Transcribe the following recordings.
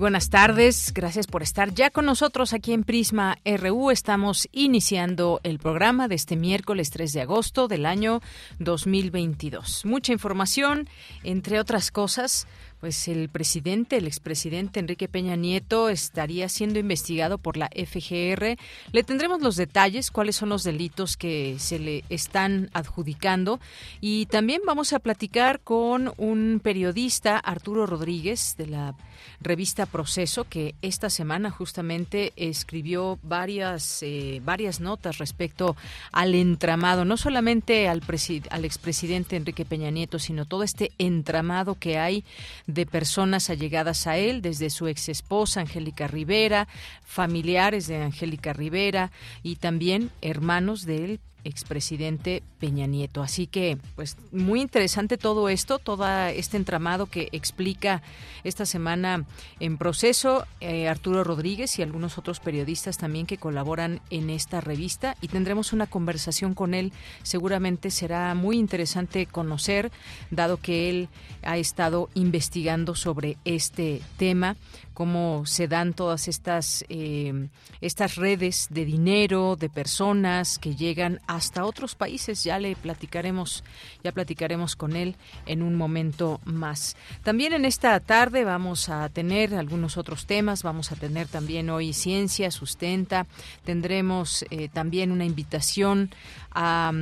Buenas tardes, gracias por estar ya con nosotros aquí en Prisma RU. Estamos iniciando el programa de este miércoles 3 de agosto del año 2022. Mucha información, entre otras cosas, pues el presidente, el expresidente Enrique Peña Nieto estaría siendo investigado por la FGR. Le tendremos los detalles, cuáles son los delitos que se le están adjudicando y también vamos a platicar con un periodista, Arturo Rodríguez, de la revista Proceso, que esta semana justamente escribió varias, eh, varias notas respecto al entramado, no solamente al, al expresidente Enrique Peña Nieto, sino todo este entramado que hay de personas allegadas a él, desde su ex esposa Angélica Rivera, familiares de Angélica Rivera y también hermanos de él, expresidente Peña Nieto. Así que, pues, muy interesante todo esto, todo este entramado que explica esta semana en proceso eh, Arturo Rodríguez y algunos otros periodistas también que colaboran en esta revista y tendremos una conversación con él. Seguramente será muy interesante conocer, dado que él ha estado investigando sobre este tema cómo se dan todas estas, eh, estas redes de dinero, de personas que llegan hasta otros países. Ya le platicaremos, ya platicaremos con él en un momento más. También en esta tarde vamos a tener algunos otros temas. Vamos a tener también hoy ciencia, sustenta. Tendremos eh, también una invitación a,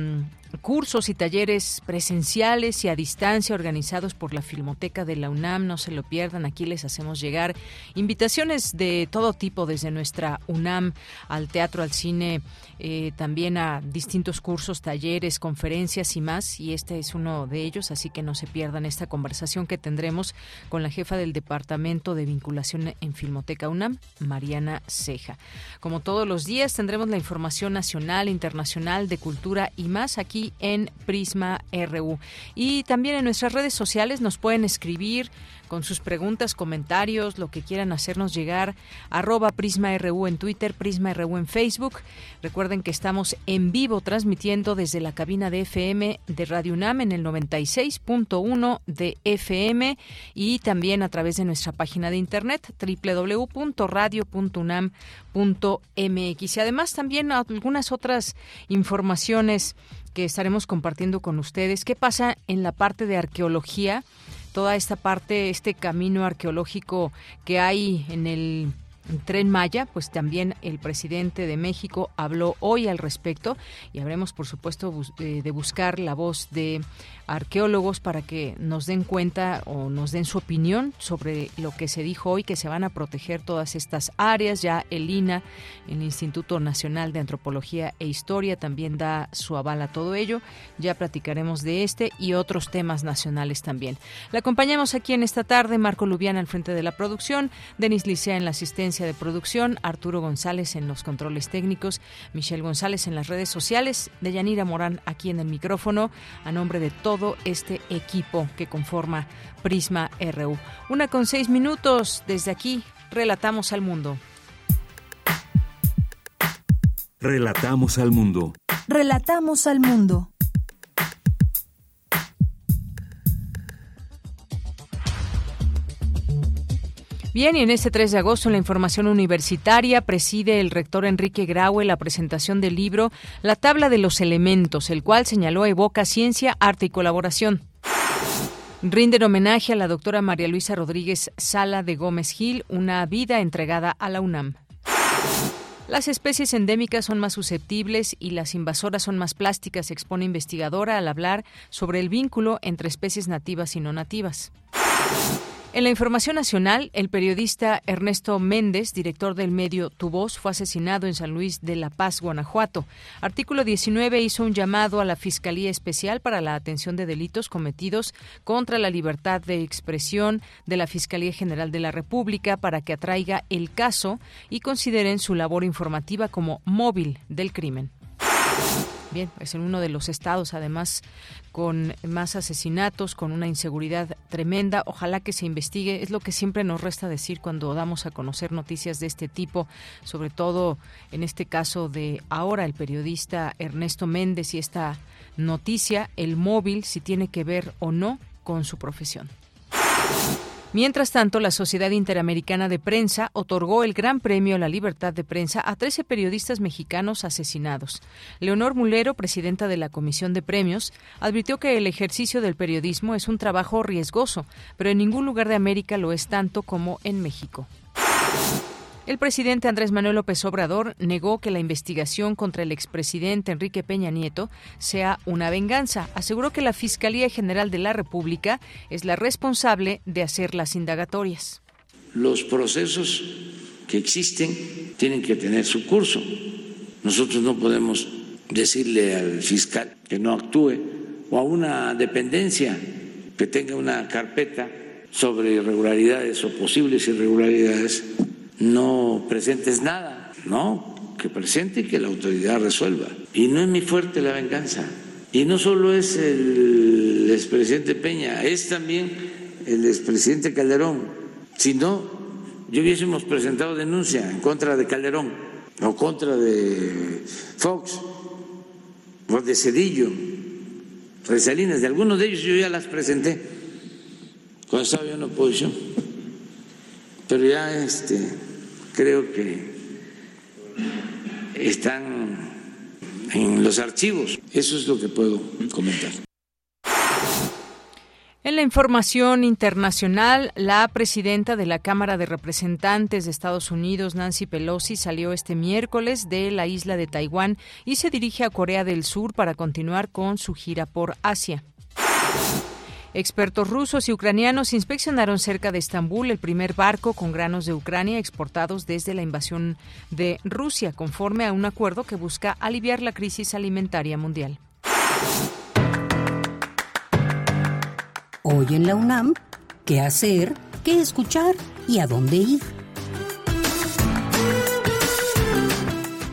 cursos y talleres presenciales y a distancia organizados por la Filmoteca de la UNAM. No se lo pierdan, aquí les hacemos llegar invitaciones de todo tipo, desde nuestra UNAM al teatro, al cine, eh, también a distintos cursos, talleres, conferencias y más. Y este es uno de ellos, así que no se pierdan esta conversación que tendremos con la jefa del Departamento de Vinculación en Filmoteca UNAM, Mariana Ceja. Como todos los días, tendremos la información nacional, internacional, de cultura y más aquí en Prisma RU. Y también en nuestras redes sociales nos pueden escribir con sus preguntas, comentarios, lo que quieran hacernos llegar, arroba Prisma RU en Twitter, Prisma RU en Facebook. Recuerden que estamos en vivo transmitiendo desde la cabina de FM de Radio UNAM en el 96.1 de FM y también a través de nuestra página de internet www.radio.unam.mx. Y además también algunas otras informaciones que estaremos compartiendo con ustedes. ¿Qué pasa en la parte de arqueología? Toda esta parte, este camino arqueológico que hay en el Tren Maya, pues también el presidente de México habló hoy al respecto y habremos, por supuesto, eh, de buscar la voz de arqueólogos para que nos den cuenta o nos den su opinión sobre lo que se dijo hoy, que se van a proteger todas estas áreas. Ya el INA, el Instituto Nacional de Antropología e Historia, también da su aval a todo ello. Ya platicaremos de este y otros temas nacionales también. La acompañamos aquí en esta tarde, Marco Lubiana al frente de la producción, Denis Licea en la asistencia de producción, Arturo González en los controles técnicos, Michelle González en las redes sociales, Deyanira Morán aquí en el micrófono, a nombre de todos este equipo que conforma Prisma RU. Una con seis minutos desde aquí, relatamos al mundo. Relatamos al mundo. Relatamos al mundo. Bien, y en este 3 de agosto en la información universitaria preside el rector Enrique Graue la presentación del libro La tabla de los elementos, el cual señaló evoca ciencia, arte y colaboración. Rinden homenaje a la doctora María Luisa Rodríguez Sala de Gómez Gil, una vida entregada a la UNAM. Las especies endémicas son más susceptibles y las invasoras son más plásticas, expone investigadora al hablar sobre el vínculo entre especies nativas y no nativas. En la información nacional, el periodista Ernesto Méndez, director del medio Tu Voz, fue asesinado en San Luis de la Paz, Guanajuato. Artículo 19 hizo un llamado a la Fiscalía Especial para la Atención de Delitos Cometidos contra la Libertad de Expresión de la Fiscalía General de la República para que atraiga el caso y consideren su labor informativa como móvil del crimen. Bien, es en uno de los estados, además, con más asesinatos, con una inseguridad tremenda. Ojalá que se investigue. Es lo que siempre nos resta decir cuando damos a conocer noticias de este tipo, sobre todo en este caso de ahora el periodista Ernesto Méndez y esta noticia, el móvil, si tiene que ver o no con su profesión. Mientras tanto, la Sociedad Interamericana de Prensa otorgó el Gran Premio a la Libertad de Prensa a 13 periodistas mexicanos asesinados. Leonor Mulero, presidenta de la Comisión de Premios, advirtió que el ejercicio del periodismo es un trabajo riesgoso, pero en ningún lugar de América lo es tanto como en México. El presidente Andrés Manuel López Obrador negó que la investigación contra el expresidente Enrique Peña Nieto sea una venganza. Aseguró que la Fiscalía General de la República es la responsable de hacer las indagatorias. Los procesos que existen tienen que tener su curso. Nosotros no podemos decirle al fiscal que no actúe o a una dependencia que tenga una carpeta sobre irregularidades o posibles irregularidades no presentes nada, no, que presente y que la autoridad resuelva. Y no es mi fuerte la venganza. Y no solo es el expresidente Peña, es también el expresidente Calderón. Si no, yo hubiésemos presentado denuncia en contra de Calderón o contra de Fox o de Cedillo, de Salinas, de algunos de ellos yo ya las presenté cuando estaba yo en oposición. Pero ya este creo que están en los archivos. Eso es lo que puedo comentar. En la información internacional, la presidenta de la Cámara de Representantes de Estados Unidos, Nancy Pelosi, salió este miércoles de la isla de Taiwán y se dirige a Corea del Sur para continuar con su gira por Asia. Expertos rusos y ucranianos inspeccionaron cerca de Estambul el primer barco con granos de Ucrania exportados desde la invasión de Rusia, conforme a un acuerdo que busca aliviar la crisis alimentaria mundial. Hoy en la UNAM, ¿qué hacer? ¿Qué escuchar? ¿Y a dónde ir?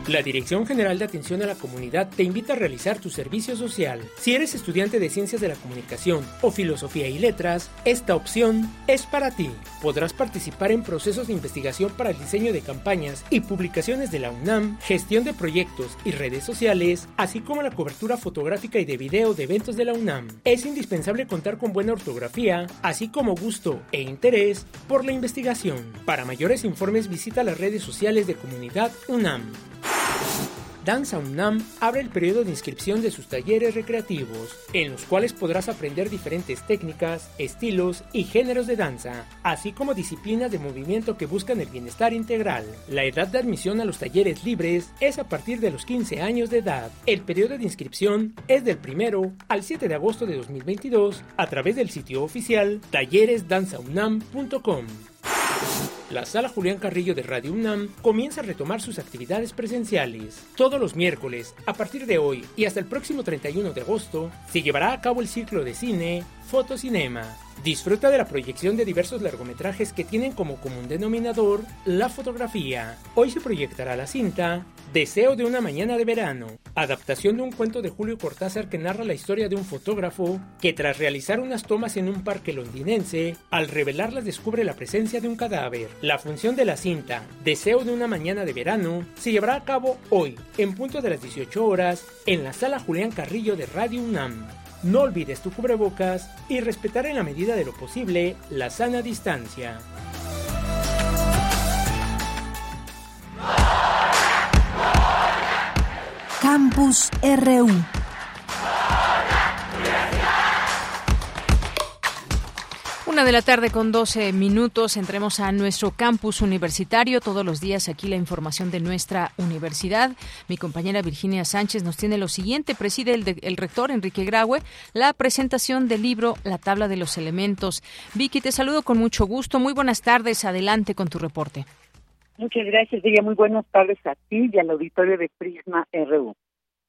La Dirección General de Atención a la Comunidad te invita a realizar tu servicio social. Si eres estudiante de Ciencias de la Comunicación o Filosofía y Letras, esta opción es para ti. Podrás participar en procesos de investigación para el diseño de campañas y publicaciones de la UNAM, gestión de proyectos y redes sociales, así como la cobertura fotográfica y de video de eventos de la UNAM. Es indispensable contar con buena ortografía, así como gusto e interés por la investigación. Para mayores informes visita las redes sociales de Comunidad UNAM. Danza UNAM abre el periodo de inscripción de sus talleres recreativos, en los cuales podrás aprender diferentes técnicas, estilos y géneros de danza, así como disciplinas de movimiento que buscan el bienestar integral. La edad de admisión a los talleres libres es a partir de los 15 años de edad. El periodo de inscripción es del 1 al 7 de agosto de 2022 a través del sitio oficial talleresdanzaunam.com. La sala Julián Carrillo de Radio UNAM comienza a retomar sus actividades presenciales. Todos los miércoles, a partir de hoy y hasta el próximo 31 de agosto, se llevará a cabo el ciclo de cine Fotocinema. Disfruta de la proyección de diversos largometrajes que tienen como común denominador la fotografía. Hoy se proyectará la cinta Deseo de una mañana de verano, adaptación de un cuento de Julio Cortázar que narra la historia de un fotógrafo que tras realizar unas tomas en un parque londinense, al revelarlas descubre la presencia de un cadáver. La función de la cinta Deseo de una mañana de verano se llevará a cabo hoy, en punto de las 18 horas, en la sala Julián Carrillo de Radio UNAM. No olvides tu cubrebocas y respetar en la medida de lo posible la sana distancia. Campus RU Una de la tarde con 12 minutos. Entremos a nuestro campus universitario. Todos los días aquí la información de nuestra universidad. Mi compañera Virginia Sánchez nos tiene lo siguiente. Preside el, rector Enrique Graue la presentación del libro La tabla de los elementos. Vicky, te saludo con mucho gusto. Muy buenas tardes. Adelante con tu reporte. Muchas gracias, Ella. Muy buenas tardes a ti y al auditorio de Prisma RU.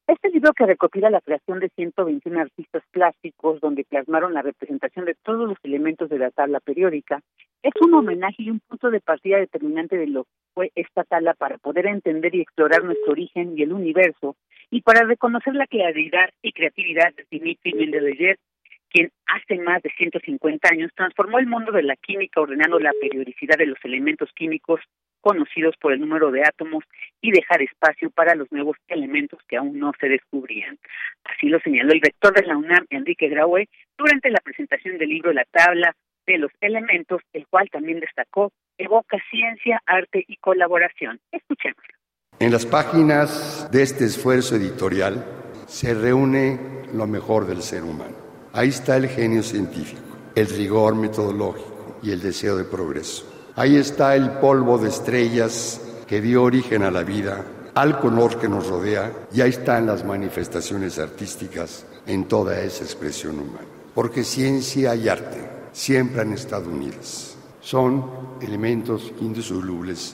Este libro que recopila la creación de 121 artistas plásticos donde plasmaron la representación de todos los elementos de la tabla periódica es un homenaje y un punto de partida determinante de lo que fue esta tabla para poder entender y explorar nuestro origen y el universo y para reconocer la claridad y creatividad de Dimitri Mendeleev, quien hace más de 150 años transformó el mundo de la química ordenando la periodicidad de los elementos químicos conocidos por el número de átomos y dejar espacio para los nuevos elementos que aún no se descubrían. Así lo señaló el rector de la UNAM, Enrique Graue, durante la presentación del libro La tabla de los elementos, el cual también destacó evoca ciencia, arte y colaboración. Escuchemos. En las páginas de este esfuerzo editorial se reúne lo mejor del ser humano. Ahí está el genio científico, el rigor metodológico y el deseo de progreso Ahí está el polvo de estrellas que dio origen a la vida, al color que nos rodea, y ahí están las manifestaciones artísticas en toda esa expresión humana. Porque ciencia y arte siempre han estado unidas. Son elementos indisolubles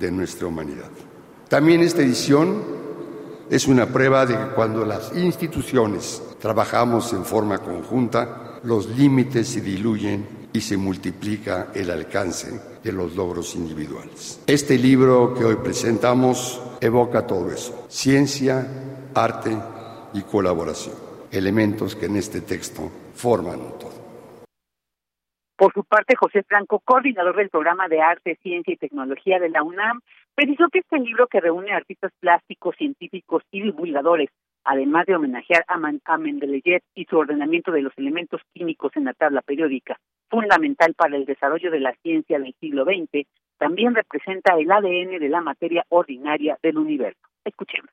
de nuestra humanidad. También esta edición es una prueba de que cuando las instituciones trabajamos en forma conjunta, los límites se diluyen y se multiplica el alcance de los logros individuales. Este libro que hoy presentamos evoca todo eso, ciencia, arte y colaboración, elementos que en este texto forman un todo. Por su parte, José Franco, coordinador del programa de Arte, Ciencia y Tecnología de la UNAM, precisó que este libro que reúne artistas plásticos, científicos y divulgadores además de homenajear a, a Mendeleev y su ordenamiento de los elementos químicos en la tabla periódica, fundamental para el desarrollo de la ciencia del siglo XX, también representa el ADN de la materia ordinaria del universo. Escuchemos.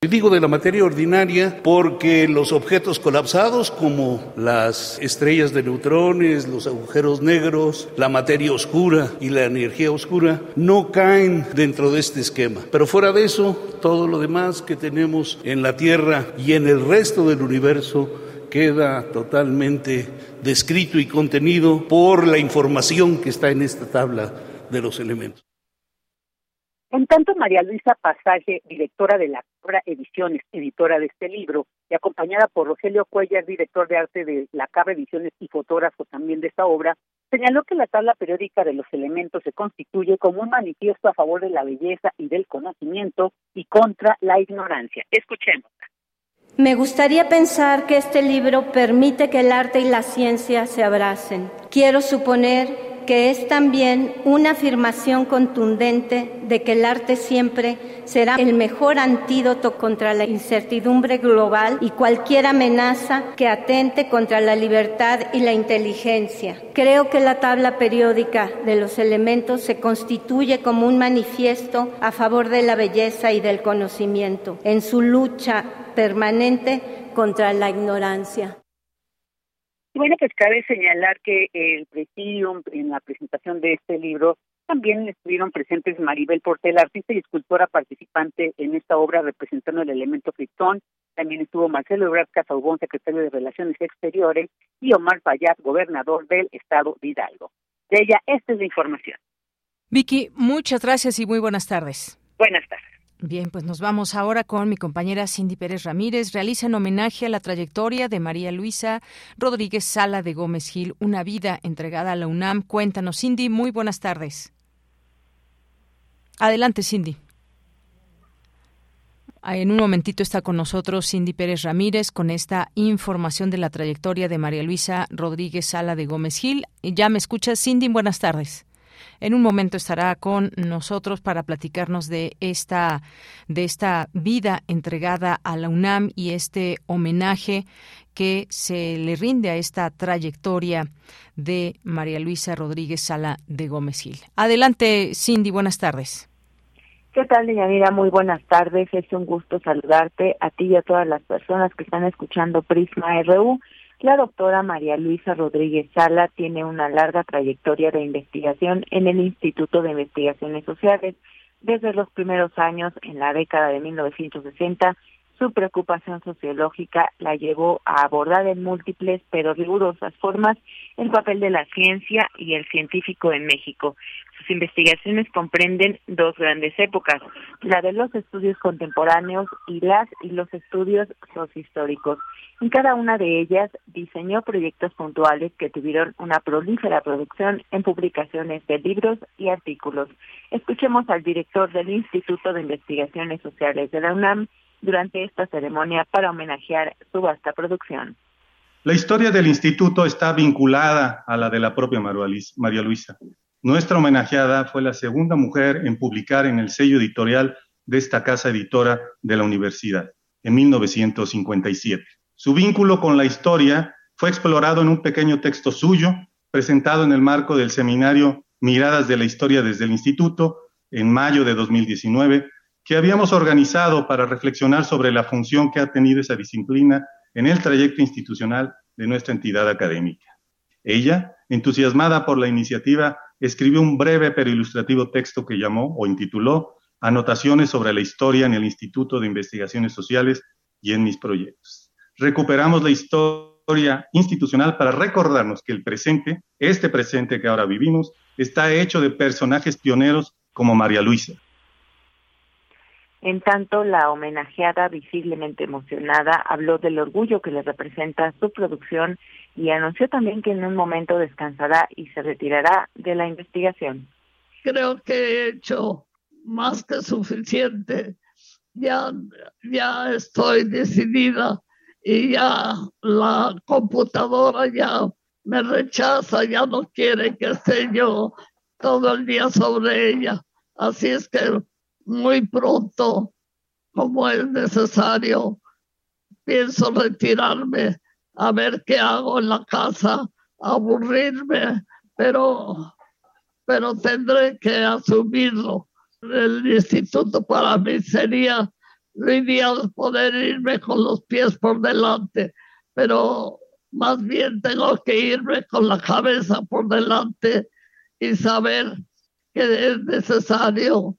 Digo de la materia ordinaria porque los objetos colapsados como las estrellas de neutrones, los agujeros negros, la materia oscura y la energía oscura no caen dentro de este esquema. Pero fuera de eso, todo lo demás que tenemos en la Tierra y en el resto del universo queda totalmente descrito y contenido por la información que está en esta tabla de los elementos. En tanto, María Luisa Pasaje, directora de la Cabra Ediciones, editora de este libro, y acompañada por Rogelio Cuellar, director de arte de la Cabra Ediciones y fotógrafo también de esta obra, señaló que la tabla periódica de los elementos se constituye como un manifiesto a favor de la belleza y del conocimiento y contra la ignorancia. Escuchemos. Me gustaría pensar que este libro permite que el arte y la ciencia se abracen. Quiero suponer que es también una afirmación contundente de que el arte siempre será el mejor antídoto contra la incertidumbre global y cualquier amenaza que atente contra la libertad y la inteligencia. Creo que la tabla periódica de los elementos se constituye como un manifiesto a favor de la belleza y del conocimiento en su lucha permanente contra la ignorancia. Bueno, pues cabe señalar que el presidium en la presentación de este libro también estuvieron presentes Maribel Portel, artista y escultora participante en esta obra representando el elemento criptón. También estuvo Marcelo Ebrard Casaubón, secretario de Relaciones Exteriores, y Omar Fayad, gobernador del estado de Hidalgo. De ella, esta es la información. Vicky, muchas gracias y muy buenas tardes. Buenas tardes. Bien, pues nos vamos ahora con mi compañera Cindy Pérez Ramírez. Realiza en homenaje a la trayectoria de María Luisa Rodríguez Sala de Gómez Gil, una vida entregada a la UNAM. Cuéntanos, Cindy, muy buenas tardes. Adelante, Cindy. Ah, en un momentito está con nosotros Cindy Pérez Ramírez con esta información de la trayectoria de María Luisa Rodríguez Sala de Gómez Gil. Ya me escuchas, Cindy, buenas tardes. En un momento estará con nosotros para platicarnos de esta, de esta vida entregada a la UNAM y este homenaje que se le rinde a esta trayectoria de María Luisa Rodríguez Sala de Gómez Gil. Adelante, Cindy, buenas tardes. ¿Qué tal, Mira, Muy buenas tardes. Es un gusto saludarte a ti y a todas las personas que están escuchando Prisma RU La doctora María Luisa Rodríguez Sala tiene una larga trayectoria de investigación en el Instituto de Investigaciones Sociales. Desde los primeros años, en la década de 1960, su preocupación sociológica la llevó a abordar en múltiples pero rigurosas formas el papel de la ciencia y el científico en México. Sus investigaciones comprenden dos grandes épocas, la de los estudios contemporáneos y las y los estudios sociohistóricos. En cada una de ellas diseñó proyectos puntuales que tuvieron una prolífera producción en publicaciones de libros y artículos. Escuchemos al director del Instituto de Investigaciones Sociales de la UNAM, durante esta ceremonia para homenajear su vasta producción. La historia del instituto está vinculada a la de la propia María Luisa. Nuestra homenajeada fue la segunda mujer en publicar en el sello editorial de esta casa editora de la universidad, en 1957. Su vínculo con la historia fue explorado en un pequeño texto suyo, presentado en el marco del seminario Miradas de la Historia desde el Instituto, en mayo de 2019, que habíamos organizado para reflexionar sobre la función que ha tenido esa disciplina en el trayecto institucional de nuestra entidad académica. Ella, entusiasmada por la iniciativa, escribió un breve pero ilustrativo texto que llamó o intituló Anotaciones sobre la historia en el Instituto de Investigaciones Sociales y en mis proyectos. Recuperamos la historia institucional para recordarnos que el presente, este presente que ahora vivimos, está hecho de personajes pioneros como María Luisa, en tanto, la homenajeada, visiblemente emocionada, habló del orgullo que le representa su producción y anunció también que en un momento descansará y se retirará de la investigación. Creo que he hecho más que suficiente. Ya, ya estoy decidida y ya la computadora ya me rechaza, ya no quiere que esté yo todo el día sobre ella. Así es que muy pronto, como es necesario. Pienso retirarme a ver qué hago en la casa, aburrirme, pero, pero tendré que asumirlo. El instituto para mí sería lo ideal poder irme con los pies por delante, pero más bien tengo que irme con la cabeza por delante y saber que es necesario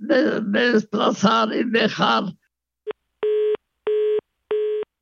de, desplazar y dejar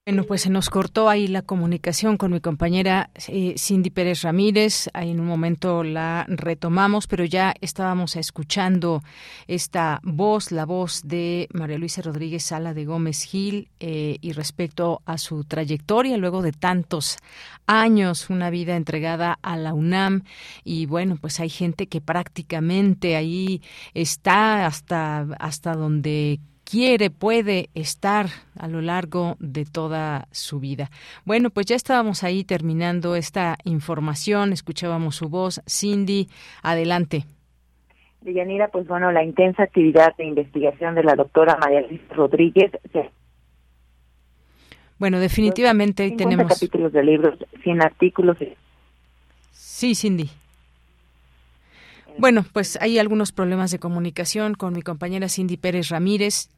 bueno, pues se nos cortó ahí la comunicación con mi compañera eh, Cindy Pérez Ramírez. Ahí en un momento la retomamos, pero ya estábamos escuchando esta voz, la voz de María Luisa Rodríguez Sala de Gómez Gil, eh, y respecto a su trayectoria luego de tantos años, una vida entregada a la UNAM. Y bueno, pues hay gente que prácticamente ahí está hasta, hasta donde quiere, puede estar a lo largo de toda su vida. Bueno, pues ya estábamos ahí terminando esta información, escuchábamos su voz. Cindy, adelante. Deyanira, pues bueno, la intensa actividad de investigación de la doctora María Luis Rodríguez bueno, definitivamente ahí tenemos capítulos de libros, 100 artículos. Sí, Cindy. Bueno, pues hay algunos problemas de comunicación con mi compañera Cindy Pérez Ramírez.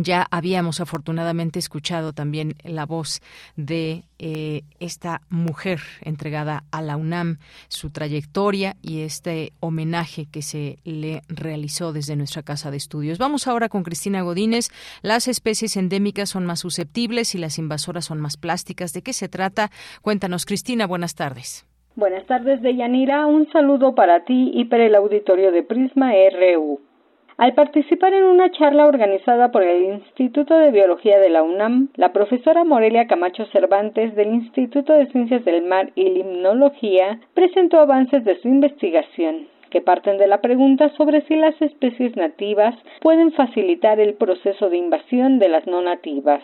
Ya habíamos afortunadamente escuchado también la voz de eh, esta mujer entregada a la UNAM, su trayectoria y este homenaje que se le realizó desde nuestra casa de estudios. Vamos ahora con Cristina Godínez. Las especies endémicas son más susceptibles y las invasoras son más plásticas. ¿De qué se trata? Cuéntanos, Cristina. Buenas tardes. Buenas tardes, Deyanira. Un saludo para ti y para el auditorio de Prisma RU. Al participar en una charla organizada por el Instituto de Biología de la UNAM, la profesora Morelia Camacho Cervantes del Instituto de Ciencias del Mar y Limnología presentó avances de su investigación que parten de la pregunta sobre si las especies nativas pueden facilitar el proceso de invasión de las no nativas.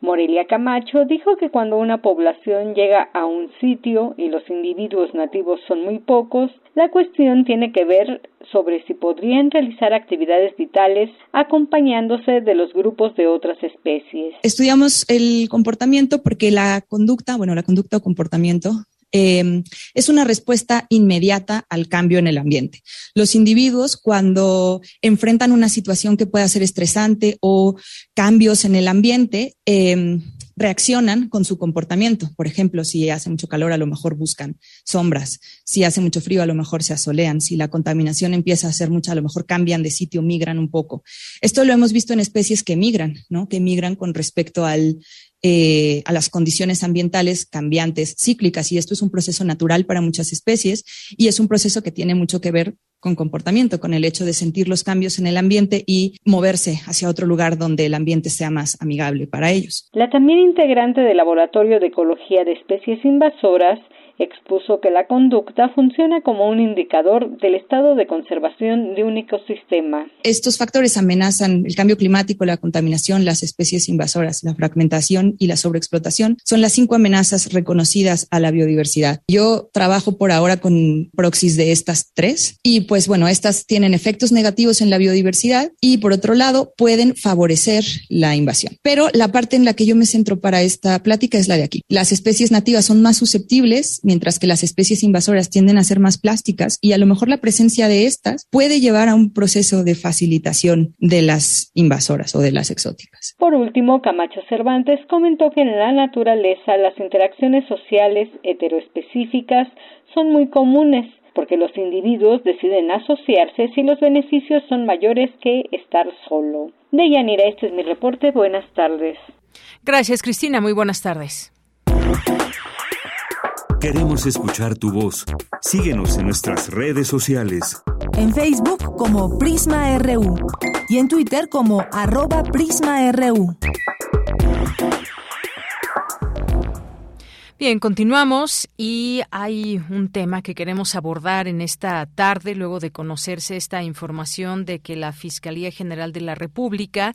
Morelia Camacho dijo que cuando una población llega a un sitio y los individuos nativos son muy pocos, la cuestión tiene que ver sobre si podrían realizar actividades vitales acompañándose de los grupos de otras especies. Estudiamos el comportamiento porque la conducta, bueno, la conducta o comportamiento Em, es una respuesta inmediata al cambio en el ambiente. Los individuos cuando enfrentan una situación que pueda ser estresante o cambios en el ambiente, em, reaccionan con su comportamiento. Por ejemplo, si hace mucho calor, a lo mejor buscan sombras. Si hace mucho frío, a lo mejor se asolean. Si la contaminación empieza a ser mucha, a lo mejor cambian de sitio, migran un poco. Esto lo hemos visto en especies que migran, ¿no? Que migran con respecto al eh, a las condiciones ambientales cambiantes, cíclicas, y esto es un proceso natural para muchas especies y es un proceso que tiene mucho que ver con comportamiento, con el hecho de sentir los cambios en el ambiente y moverse hacia otro lugar donde el ambiente sea más amigable para ellos. La también integrante del Laboratorio de Ecología de Especies Invasoras, expuso que la conducta funciona como un indicador del estado de conservación de un ecosistema. Estos factores amenazan el cambio climático, la contaminación, las especies invasoras, la fragmentación y la sobreexplotación. Son las cinco amenazas reconocidas a la biodiversidad. Yo trabajo por ahora con proxies de estas tres y pues bueno, estas tienen efectos negativos en la biodiversidad y por otro lado pueden favorecer la invasión. Pero la parte en la que yo me centro para esta plática es la de aquí. Las especies nativas son más susceptibles mientras que las especies invasoras tienden a ser más plásticas y a lo mejor la presencia de estas puede llevar a un proceso de facilitación de las invasoras o de las exóticas. Por último, Camacho Cervantes comentó que en la naturaleza las interacciones sociales heteroespecíficas son muy comunes porque los individuos deciden asociarse si los beneficios son mayores que estar solo. De Yanira, este es mi reporte. Buenas tardes. Gracias, Cristina. Muy buenas tardes. Queremos escuchar tu voz. Síguenos en nuestras redes sociales. En Facebook como Prisma RU y en Twitter como arroba PrismaRU. Bien, continuamos y hay un tema que queremos abordar en esta tarde luego de conocerse esta información de que la Fiscalía General de la República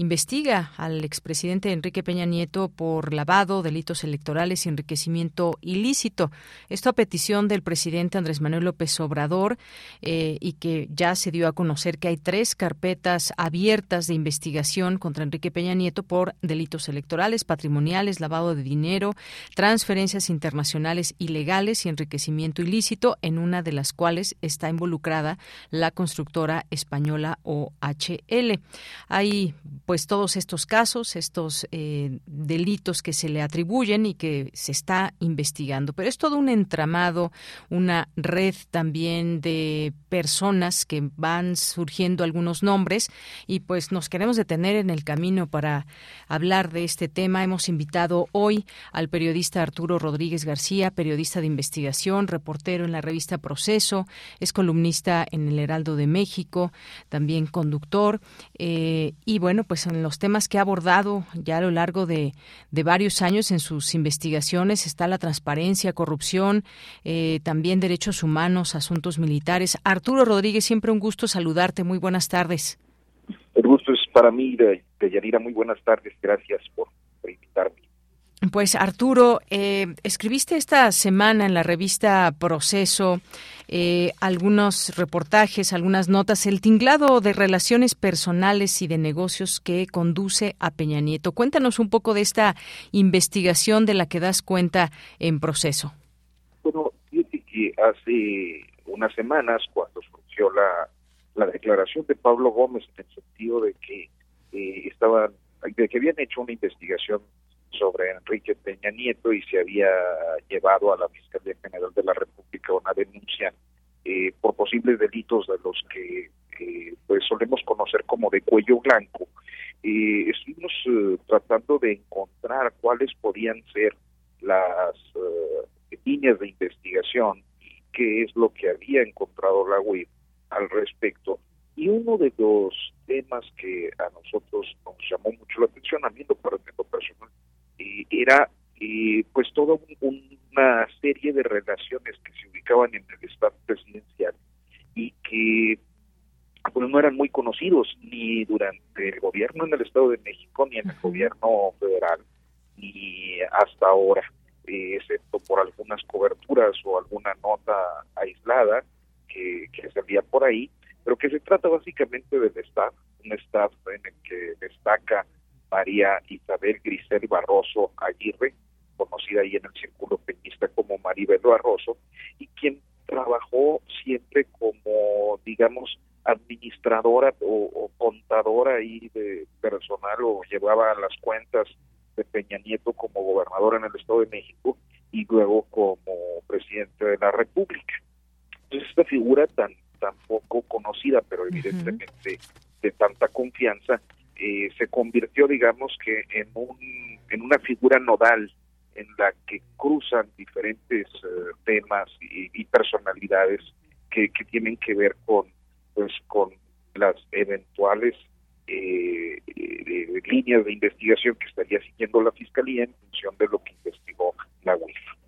investiga al expresidente Enrique Peña Nieto por lavado, delitos electorales y enriquecimiento ilícito. Esto a petición del presidente Andrés Manuel López Obrador eh, y que ya se dio a conocer que hay tres carpetas abiertas de investigación contra Enrique Peña Nieto por delitos electorales, patrimoniales, lavado de dinero, transferencias internacionales ilegales y enriquecimiento ilícito, en una de las cuales está involucrada la constructora española OHL. Hay pues todos estos casos, estos eh, delitos que se le atribuyen y que se está investigando. Pero es todo un entramado, una red también de personas que van surgiendo algunos nombres y pues nos queremos detener en el camino para hablar de este tema. Hemos invitado hoy al periodista Arturo Rodríguez García, periodista de investigación, reportero en la revista Proceso, es columnista en el Heraldo de México, también conductor eh, y bueno, pues en los temas que ha abordado ya a lo largo de, varios años en sus investigaciones está la transparencia, corrupción, eh, también derechos humanos, asuntos militares. Arturo Rodríguez, siempre un gusto saludarte. Muy buenas tardes. El gusto es para mí, de, de Yanira. Muy buenas tardes. Gracias por invitarme. Pues Arturo, eh, escribiste esta semana en la revista Proceso eh, algunos reportajes, algunas notas, el tinglado de relaciones personales y de negocios que conduce a Peña Nieto. Cuéntanos un poco de esta investigación de la que das cuenta en Proceso. Bueno, fíjate que hace unas semanas, cuando surgió la, la declaración de Pablo Gómez en el sentido de que eh, estaban, de que habían hecho una investigación sobre Enrique Peña Nieto y se había llevado a la Fiscalía General de la República una denuncia eh, por posibles delitos de los que eh, pues solemos conocer como de cuello blanco. Eh, estuvimos eh, tratando de encontrar cuáles podían ser las líneas de investigación y qué es lo que había encontrado la UIF al respecto. Y uno de los temas que a nosotros nos llamó mucho la atención, a mí lo personal, era eh, pues toda una serie de relaciones que se ubicaban en el Estado presidencial y que pues, no eran muy conocidos ni durante el gobierno en el Estado de México ni en el gobierno federal ni hasta ahora, eh, excepto por algunas coberturas o alguna nota aislada que, que salía por ahí, pero que se trata básicamente del staff, un staff en el que destaca María Isabel Grisel Barroso Aguirre, conocida ahí en el círculo peñista como Maribel Barroso, y quien trabajó siempre como, digamos, administradora o, contadora ahí de personal o llevaba las cuentas de Peña Nieto como gobernador en el Estado de México y luego como presidente de la República. Entonces esta figura tan, tan poco conocida, pero evidentemente de tanta confianza, eh, se convirtió, digamos que, en, un, en una figura nodal en la que cruzan diferentes eh, temas y, personalidades que, que, tienen que ver con, pues, con las eventuales eh, líneas de investigación que estaría siguiendo la Fiscalía en función de lo que investigó la UIF.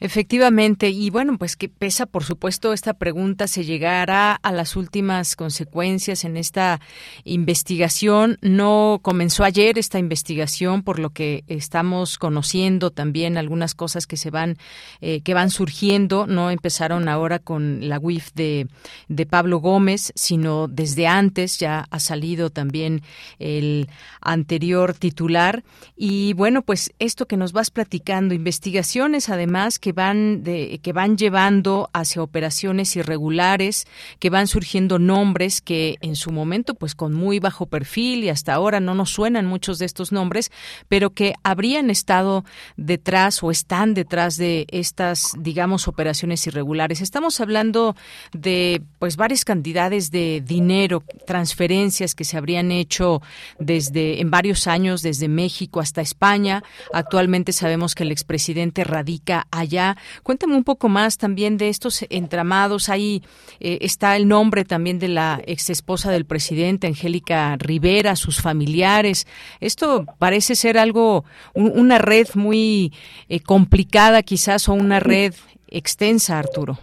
Efectivamente, y bueno, pues que pesa, por supuesto, esta pregunta, se llegará a las últimas consecuencias en esta investigación. No comenzó ayer esta investigación, por lo que estamos conociendo también algunas cosas que se van, eh, que van surgiendo. No empezaron ahora con la WIF de, de Pablo Gómez, sino desde antes ya ha salido también el anterior titular. Y bueno, pues esto que nos vas platicando, investigaciones además que van de, que van llevando hacia operaciones irregulares, que van surgiendo nombres que en su momento pues con muy bajo perfil y hasta ahora no nos suenan muchos de estos nombres, pero que habrían estado detrás o están detrás de estas digamos operaciones irregulares. Estamos hablando de pues varias cantidades de dinero, transferencias que se habrían hecho desde en varios años desde México hasta España. Actualmente sabemos que el expresidente radica allá Cuéntame un poco más también de estos entramados. Ahí eh, está el nombre también de la ex esposa del presidente, Angélica Rivera, sus familiares. Esto parece ser algo, una red muy eh, complicada quizás o una red extensa, Arturo.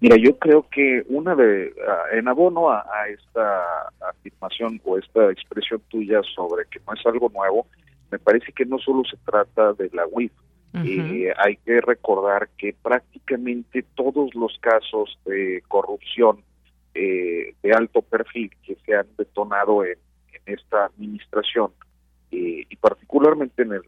Mira, yo creo que una de, ah, en abono a, esta afirmación o esta expresión tuya sobre que no es algo nuevo, me parece que no solo se trata de la Eh, hay que recordar que prácticamente todos los casos de corrupción eh, de alto perfil que se han detonado en, esta administración eh, y particularmente en el,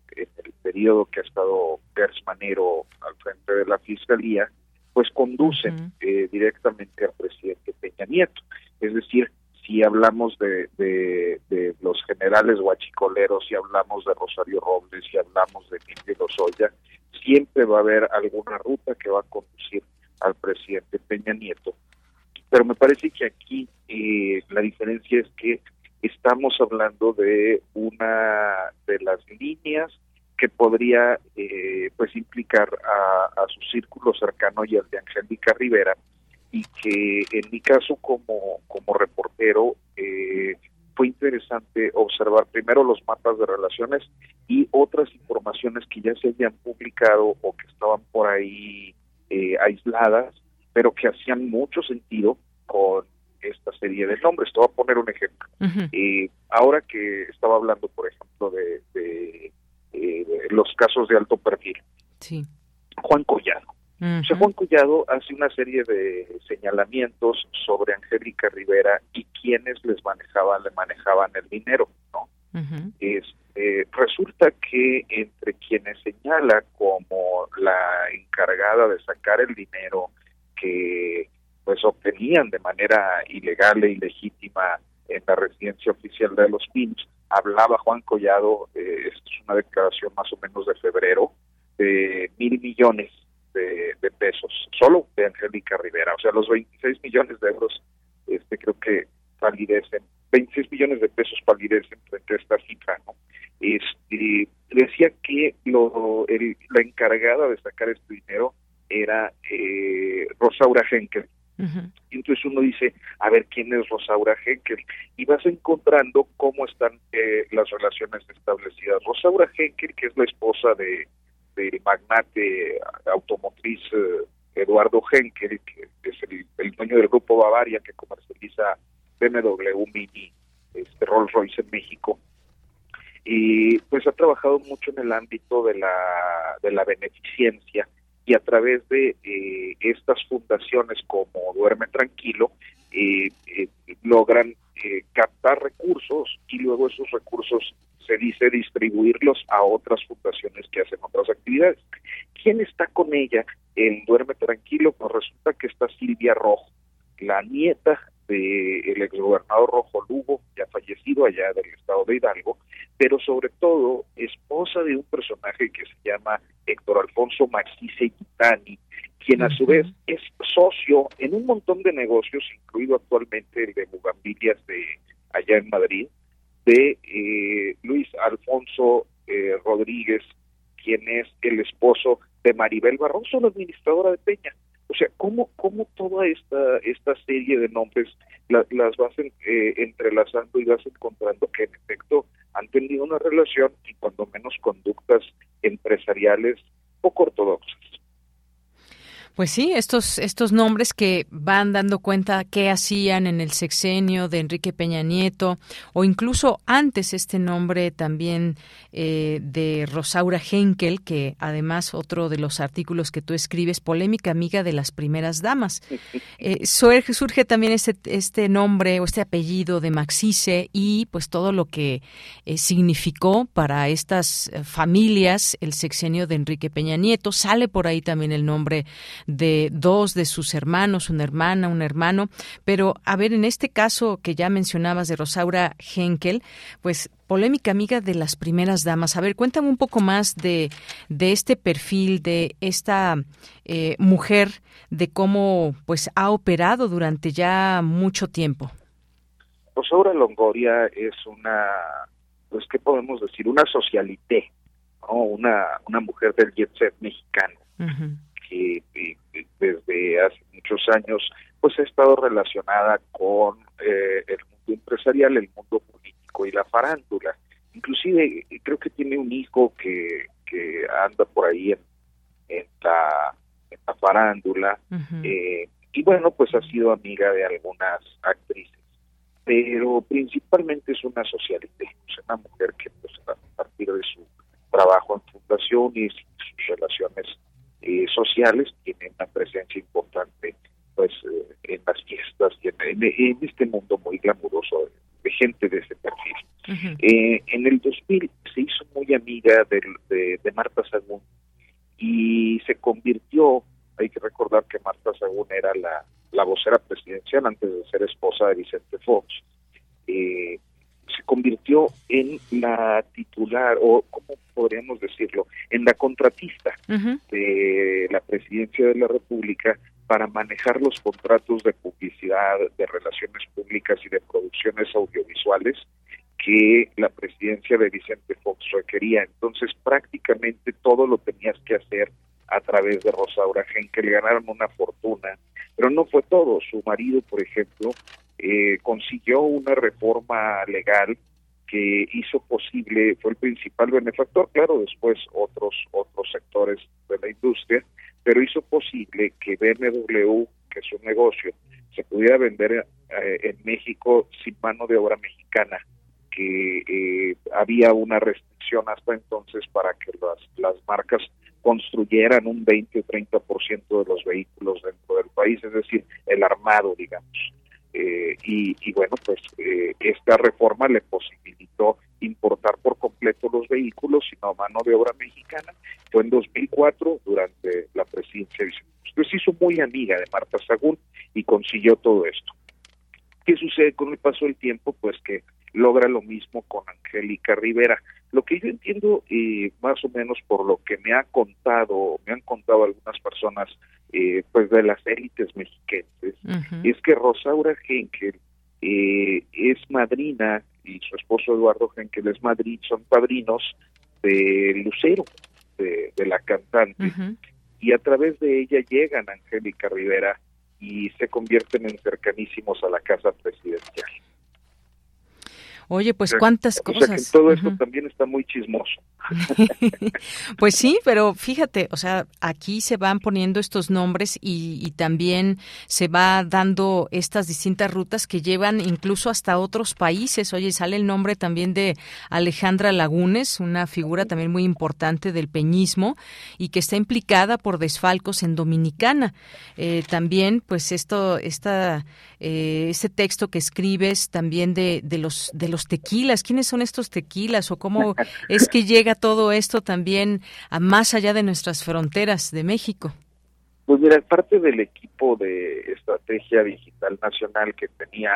periodo que ha estado Gersmanero al frente de la fiscalía, pues conducen directamente al presidente Peña Nieto. Es decir, si hablamos de, de, los generales guachicoleros, si hablamos de Rosario Robles, si hablamos de Miguel Lozoya, siempre va a haber alguna ruta que va a conducir al presidente Peña Nieto. Pero me parece que aquí eh, la diferencia es que estamos hablando de una de las líneas que podría eh, pues implicar a, a, su círculo cercano y al de Angélica Rivera, y que en mi caso como, como reportero eh, fue interesante observar primero los mapas de relaciones y otras informaciones que ya se habían publicado o que estaban por ahí eh, aisladas, pero que hacían mucho sentido con esta serie de nombres. Te voy a poner un ejemplo. Eh, ahora que estaba hablando, por ejemplo, de, de, los casos de alto perfil, sí. Juan Collado. Juan Collado hace una serie de señalamientos sobre Angélica Rivera y quienes les manejaban, le manejaban el dinero, ¿no? Este, resulta que entre quienes señala como la encargada de sacar el dinero que pues obtenían de manera ilegal e ilegítima en la residencia oficial de los PINS, hablaba Juan Collado, eh, esto es una declaración más o menos de febrero, de mil millones de, pesos, solo de Angélica Rivera. O sea, los 26 millones de euros, este creo que palidecen, 26 millones de pesos palidecen frente a esta cifra, ¿no? Este, decía que lo, la encargada de sacar este dinero era eh, Rosaura Henkel. Y entonces uno dice, a ver, ¿quién es Rosaura Henkel? Y vas encontrando cómo están eh, las relaciones establecidas. Rosaura Henkel, que es la esposa de del magnate automotriz eh, Eduardo Henkel, que es el, dueño del grupo Bavaria que comercializa BMW Mini, este Rolls Royce en México. Y pues ha trabajado mucho en el ámbito de la, de la beneficencia y a través de eh, estas fundaciones como Duerme Tranquilo, eh, logran captar recursos y luego esos recursos se dice distribuirlos a otras fundaciones que hacen otras actividades. ¿Quién está con ella en Duerme Tranquilo? Pues resulta que está Silvia Rojo, la nieta del exgobernador Rojo Lugo, ya fallecido allá del estado de Hidalgo, pero sobre todo esposa de un personaje que se llama Héctor Alfonso Maxice Quitani, quien a su vez es socio en un montón de negocios, incluido actualmente el de Bugambilias de allá en Madrid, de eh, Luis Alfonso eh, Rodríguez, quien es el esposo de Maribel Barroso, la administradora de Peña. O sea, ¿cómo, cómo toda esta, esta serie de nombres las vas eh, entrelazando y vas encontrando que en efecto han tenido una relación y cuando menos conductas empresariales poco ortodoxas? Pues sí, estos, estos nombres que van dando cuenta qué hacían en el sexenio de Enrique Peña Nieto, o incluso antes este nombre también eh, de Rosaura Henkel, que además otro de los artículos que tú escribes, polémica amiga de las primeras damas. Eh, surge, surge, también este, este nombre o este apellido de Maxice y pues todo lo que eh, significó para estas familias el sexenio de Enrique Peña Nieto. Sale por ahí también el nombre de dos de sus hermanos, una hermana, un hermano. Pero, a ver, en este caso que ya mencionabas de Rosaura Henkel, pues polémica amiga de las primeras damas. A ver, cuéntame un poco más de, de este perfil, de esta eh, mujer, de cómo pues ha operado durante ya mucho tiempo. Rosaura Longoria es una, pues, ¿qué podemos decir? Una socialité, ¿no? una, una mujer del jet set mexicano que desde hace muchos años pues ha estado relacionada con eh, el mundo empresarial, el mundo político y la farándula. Inclusive creo que tiene un hijo que, que anda por ahí en, en, la, farándula. Eh, y bueno pues ha sido amiga de algunas actrices. Pero principalmente es una socialista, es una mujer que pues, a partir de su trabajo en fundaciones y sus relaciones eh, sociales tienen una presencia importante pues eh, en las fiestas y en, este mundo muy glamuroso de, gente de ese perfil. Eh, en el 2000 se hizo muy amiga de, de, Marta Sagún y se convirtió, hay que recordar que Marta Sagún era la, la vocera presidencial antes de ser esposa de Vicente Fox, eh, se convirtió en la titular, o como podríamos decirlo, en la contratista de la presidencia de la República para manejar los contratos de publicidad, de relaciones públicas y de producciones audiovisuales que la presidencia de Vicente Fox requería. Entonces prácticamente todo lo tenías que hacer a través de Rosaura que le ganaron una fortuna, pero no fue todo. Su marido, por ejemplo, eh, consiguió una reforma legal que hizo posible, fue el principal benefactor, claro, después otros otros sectores de la industria, pero hizo posible que BMW, que es un negocio, se pudiera vender eh, en México sin mano de obra mexicana, que eh, había una restricción hasta entonces para que las, las marcas construyeran un 20 o 30% de los vehículos dentro del país, es decir, el armado, digamos. Eh, y, bueno, pues eh, esta reforma le posibilitó importar por completo los vehículos sin mano de obra mexicana. Fue en 2004 durante la presidencia de Entonces hizo muy amiga de Marta Sagún y consiguió todo esto. ¿Qué sucede con el paso del tiempo? Pues que logra lo mismo con Angélica Rivera. Lo que yo entiendo, eh, más o menos por lo que me ha contado, me han contado algunas personas, eh, pues de las élites mexiquenses, es que Rosaura Henkel eh, es madrina y su esposo Eduardo Henkel es madrid, son padrinos de Lucero, de, la cantante, y a través de ella llegan Angélica Rivera y se convierten en cercanísimos a la casa presidencial. Oye, pues cuántas cosas. todo esto también está muy chismoso. pues sí, pero fíjate, o sea, aquí se van poniendo estos nombres y, y, también se va dando estas distintas rutas que llevan incluso hasta otros países. Oye, sale el nombre también de Alejandra Lagunes, una figura también muy importante del peñismo y que está implicada por desfalcos en Dominicana. Eh, también, pues esto, esta, eh, este texto que escribes también de, de los de los tequilas. ¿Quiénes son estos tequilas o cómo es que llega todo esto también a más allá de nuestras fronteras de México? Pues mira, parte del equipo de estrategia digital nacional que tenía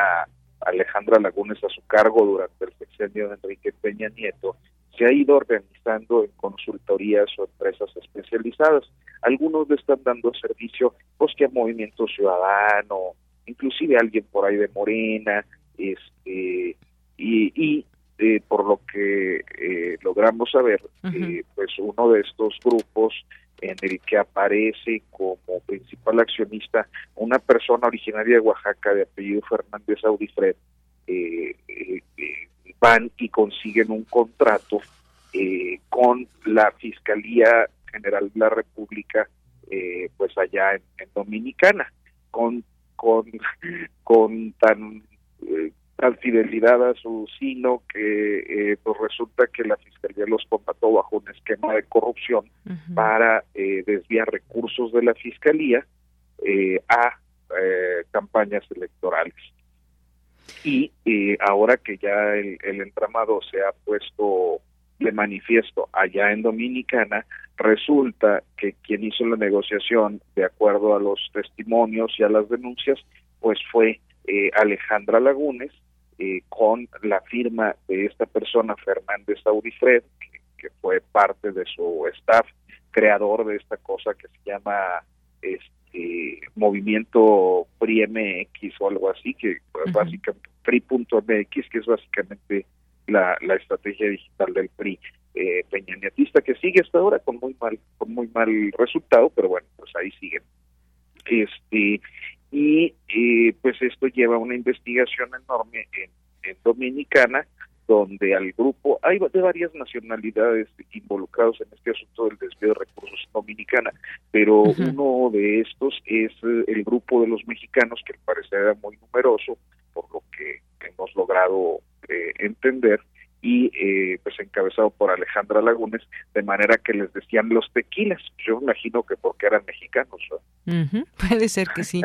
Alejandra Lagunes a su cargo durante el sexenio de Enrique Peña Nieto, se ha ido organizando en consultorías o empresas especializadas. Algunos le están dando servicio pues que a Movimiento Ciudadano, inclusive alguien por ahí de Morena, este y, eh, por lo que eh, logramos saber, eh, pues uno de estos grupos en el que aparece como principal accionista una persona originaria de Oaxaca de apellido Fernández Audifred, eh, van y consiguen un contrato eh, con la Fiscalía General de la República, pues allá en, Dominicana, con con con tan tal fidelidad a su sino que pues resulta que la fiscalía los combató bajo un esquema de corrupción para desviar recursos de la fiscalía a campañas electorales. Y eh, ahora que ya el, entramado se ha puesto de manifiesto allá en Dominicana, resulta que quien hizo la negociación de acuerdo a los testimonios y a las denuncias, pues fue eh, Alejandra Lagunes, eh, con la firma de esta persona, Fernández Aurifred, que, que, fue parte de su staff, creador de esta cosa que se llama este, movimiento PRI MX o algo así, que pues, básicamente PRI.mx, que es básicamente la, la estrategia digital del PRI eh, peñaniatista, que sigue hasta ahora con muy mal, con muy mal resultado, pero bueno, pues ahí siguen. Este, y eh, pues esto lleva a una investigación enorme en, en Dominicana, donde al grupo, hay de varias nacionalidades involucrados en este asunto del desvío de recursos dominicana, pero uno de estos es eh, el grupo de los mexicanos, que al parecer era muy numeroso, por lo que hemos logrado eh, entender, y eh, pues encabezado por Alejandra Lagunes, de manera que les decían los tequilas. Yo imagino que porque eran mexicanos. Puede ser que sí.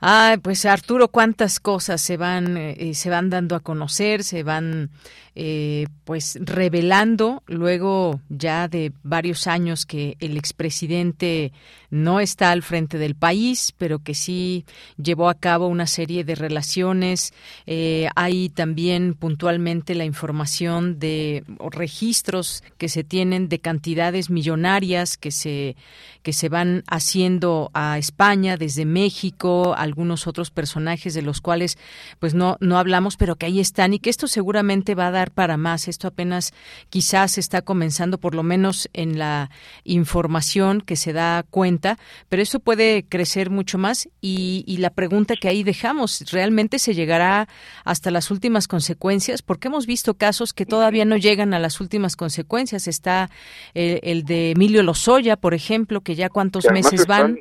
Ah, pues Arturo, cuántas cosas se van eh, se van dando a conocer, se van eh, pues revelando luego ya de varios años que el expresidente no está al frente del país, pero que sí llevó a cabo una serie de relaciones. Eh, hay también puntualmente la información de registros que se tienen de cantidades millonarias que se que se van haciendo a España desde México, algunos otros personajes de los cuales pues no no hablamos, pero que ahí están y que esto seguramente va a dar para más. Esto apenas quizás está comenzando, por lo menos en la información que se da cuenta, pero eso puede crecer mucho más y, la pregunta que ahí dejamos, ¿realmente se llegará hasta las últimas consecuencias? Porque hemos visto casos que todavía no llegan a las últimas consecuencias. Está el, el de Emilio Lozoya, por ejemplo, que ya cuántos meses van.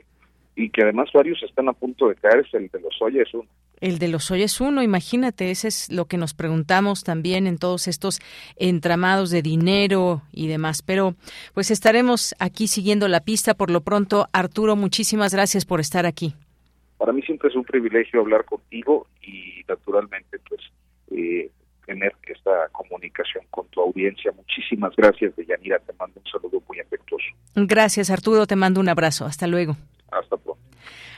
Y que además varios están a punto de caer, el de Lozoya es uno. El de los es uno, imagínate, ese es lo que nos preguntamos también en todos estos entramados de dinero y demás. Pero pues estaremos aquí siguiendo la pista. Por lo pronto, Arturo, muchísimas gracias por estar aquí. Para mí siempre es un privilegio hablar contigo y naturalmente pues eh, tener esta comunicación con tu audiencia. Muchísimas gracias, Deyanira. Te mando un saludo muy afectuoso. Gracias, Arturo. Te mando un abrazo. Hasta luego. Hasta pronto.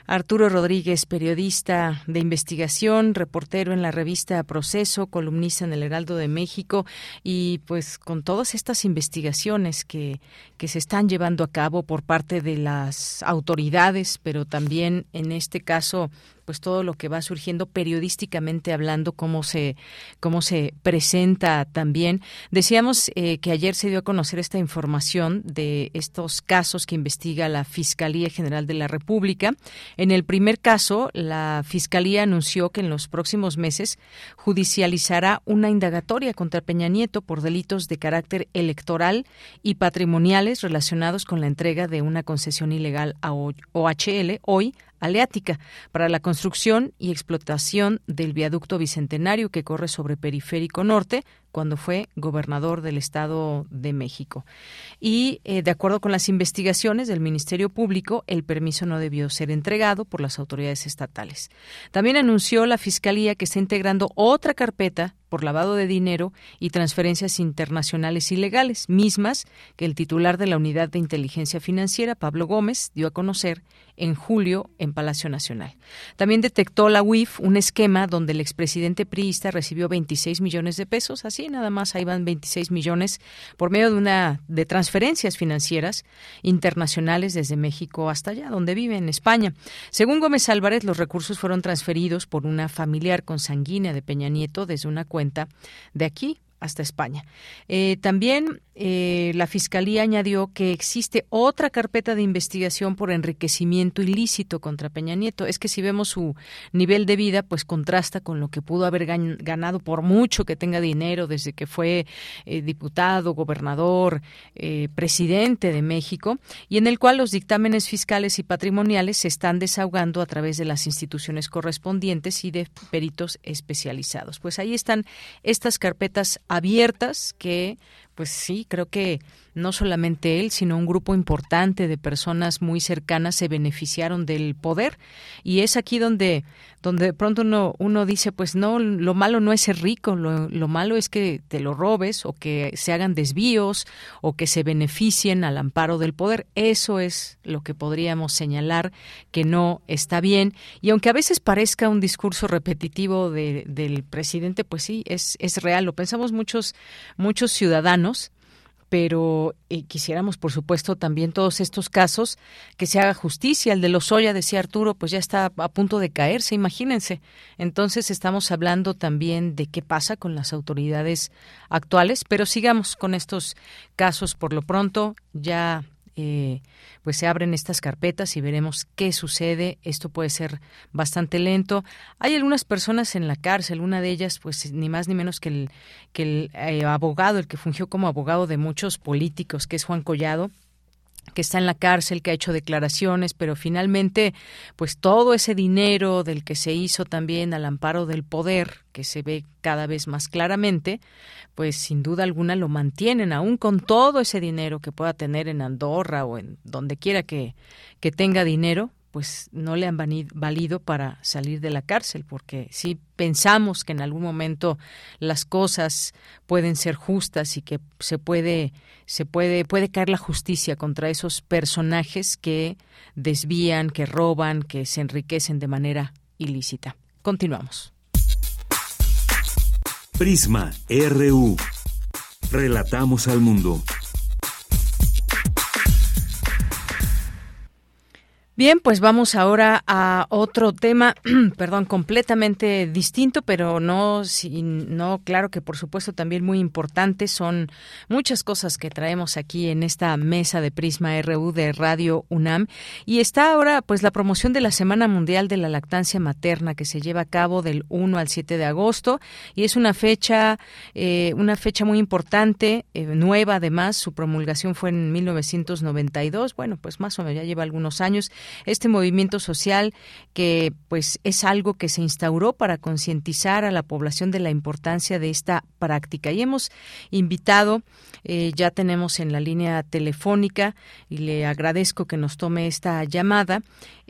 Arturo Rodríguez, periodista de investigación, reportero en la revista Proceso, columnista en el Heraldo de México y pues con todas estas investigaciones que, que se están llevando a cabo por parte de las autoridades, pero también en este caso pues todo lo que va surgiendo periodísticamente hablando, cómo se, cómo se presenta también. Decíamos eh, que ayer se dio a conocer esta información de estos casos que investiga la Fiscalía General de la República. En el primer caso, la Fiscalía anunció que en los próximos meses judicializará una indagatoria contra Peña Nieto por delitos de carácter electoral y patrimoniales relacionados con la entrega de una concesión ilegal a OHL, hoy aleática para la construcción y explotación del viaducto bicentenario que corre sobre Periférico Norte, cuando fue gobernador del Estado de México. Y eh, de acuerdo con las investigaciones del Ministerio Público, el permiso no debió ser entregado por las autoridades estatales. También anunció la Fiscalía que está integrando otra carpeta por lavado de dinero y transferencias internacionales ilegales, mismas que el titular de la Unidad de Inteligencia Financiera, Pablo Gómez, dio a conocer en julio en Palacio Nacional. También detectó la UIF un esquema donde el expresidente priista recibió 26 millones de pesos, así nada más ahí van 26 millones por medio de una de transferencias financieras internacionales desde México hasta allá, donde vive en España. Según Gómez Álvarez, los recursos fueron transferidos por una familiar consanguínea de Peña Nieto desde una cuenta de aquí hasta España. Eh, también eh, la Fiscalía añadió que existe otra carpeta de investigación por enriquecimiento ilícito contra Peña Nieto. Es que si vemos su nivel de vida, pues contrasta con lo que pudo haber ganado por mucho que tenga dinero desde que fue eh, diputado, gobernador, presidente de México, y en el cual los dictámenes fiscales y patrimoniales se están desahogando a través de las instituciones correspondientes y de peritos especializados. Pues ahí están estas carpetas abiertas que pues sí, creo que no solamente él, sino un grupo importante de personas muy cercanas se beneficiaron del poder. Y es aquí donde donde de pronto uno, uno dice pues no lo malo no es ser rico lo, lo malo es que te lo robes o que se hagan desvíos o que se beneficien al amparo del poder. Eso es lo que podríamos señalar que no está bien. Y aunque a veces parezca un discurso repetitivo de, del presidente pues sí es es real. Lo pensamos muchos muchos ciudadanos pero eh, quisiéramos, por supuesto, también todos estos casos que se haga justicia. El de Lozoya, decía Arturo, pues ya está a punto de caerse, imagínense. Entonces estamos hablando también de qué pasa con las autoridades actuales, pero sigamos con estos casos por lo pronto. Ya eh, pues se abren estas carpetas y veremos qué sucede. Esto puede ser bastante lento. Hay algunas personas en la cárcel, una de ellas, pues ni más ni menos que el, que el eh, abogado, el que fungió como abogado de muchos políticos, que es Juan Collado que está en la cárcel, que ha hecho declaraciones, pero finalmente, pues todo ese dinero del que se hizo también al amparo del poder, que se ve cada vez más claramente, pues sin duda alguna lo mantienen, aún con todo ese dinero que pueda tener en Andorra o en donde quiera que, que tenga dinero, pues no le han valido para salir de la cárcel, porque si pensamos que en algún momento las cosas pueden ser justas y que se puede se puede puede caer la justicia contra esos personajes que desvían, que roban, que se enriquecen de manera ilícita. Continuamos. Prisma RU. Relatamos al mundo. Bien, pues vamos ahora a otro tema, perdón, completamente distinto, pero no, no, claro que por supuesto también muy importante. Son muchas cosas que traemos aquí en esta mesa de Prisma RU de Radio UNAM. Y está ahora, pues, la promoción de la Semana Mundial de la Lactancia Materna que se lleva a cabo del 1 al 7 de agosto. Y es una fecha, eh, una fecha muy importante, eh, nueva además. Su promulgación fue en 1992. Bueno, pues más o menos ya lleva algunos años este movimiento social que pues es algo que se instauró para concientizar a la población de la importancia de esta práctica. Y hemos invitado, eh, ya tenemos en la línea telefónica y le agradezco que nos tome esta llamada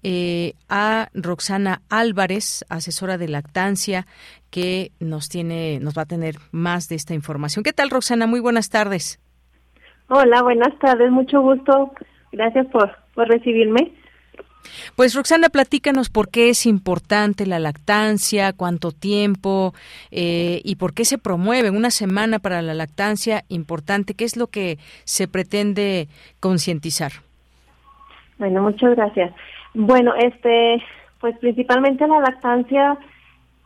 eh, a Roxana Álvarez, asesora de lactancia, que nos tiene, nos va a tener más de esta información. ¿Qué tal, Roxana? Muy buenas tardes. Hola, buenas tardes, mucho gusto. Gracias por, por recibirme. Pues Roxana, platícanos por qué es importante la lactancia, cuánto tiempo eh, y por qué se promueve una semana para la lactancia importante. ¿Qué es lo que se pretende concientizar? Bueno, muchas gracias. Bueno, este, pues principalmente la lactancia,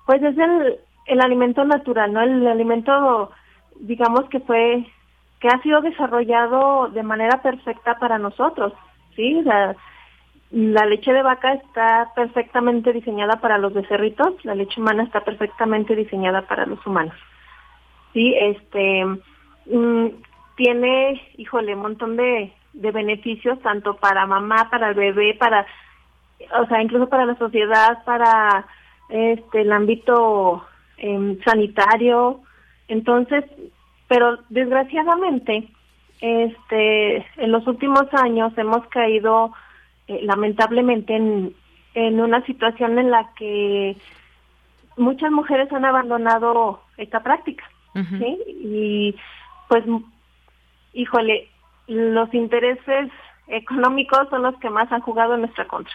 pues es el, el alimento natural, ¿no? El alimento, digamos que fue, que ha sido desarrollado de manera perfecta para nosotros, ¿sí? La, la leche de vaca está perfectamente diseñada para los becerritos, la leche humana está perfectamente diseñada para los humanos. Sí, este mm, tiene, híjole, un montón de, de beneficios tanto para mamá, para el bebé, para, o sea, incluso para la sociedad, para este el ámbito em, sanitario, Entonces, pero desgraciadamente, este, en los últimos años hemos caído eh, lamentablemente en, en una situación en la que muchas mujeres han abandonado esta práctica, ¿sí? Y pues, híjole, los intereses económicos son los que más han jugado en nuestra contra.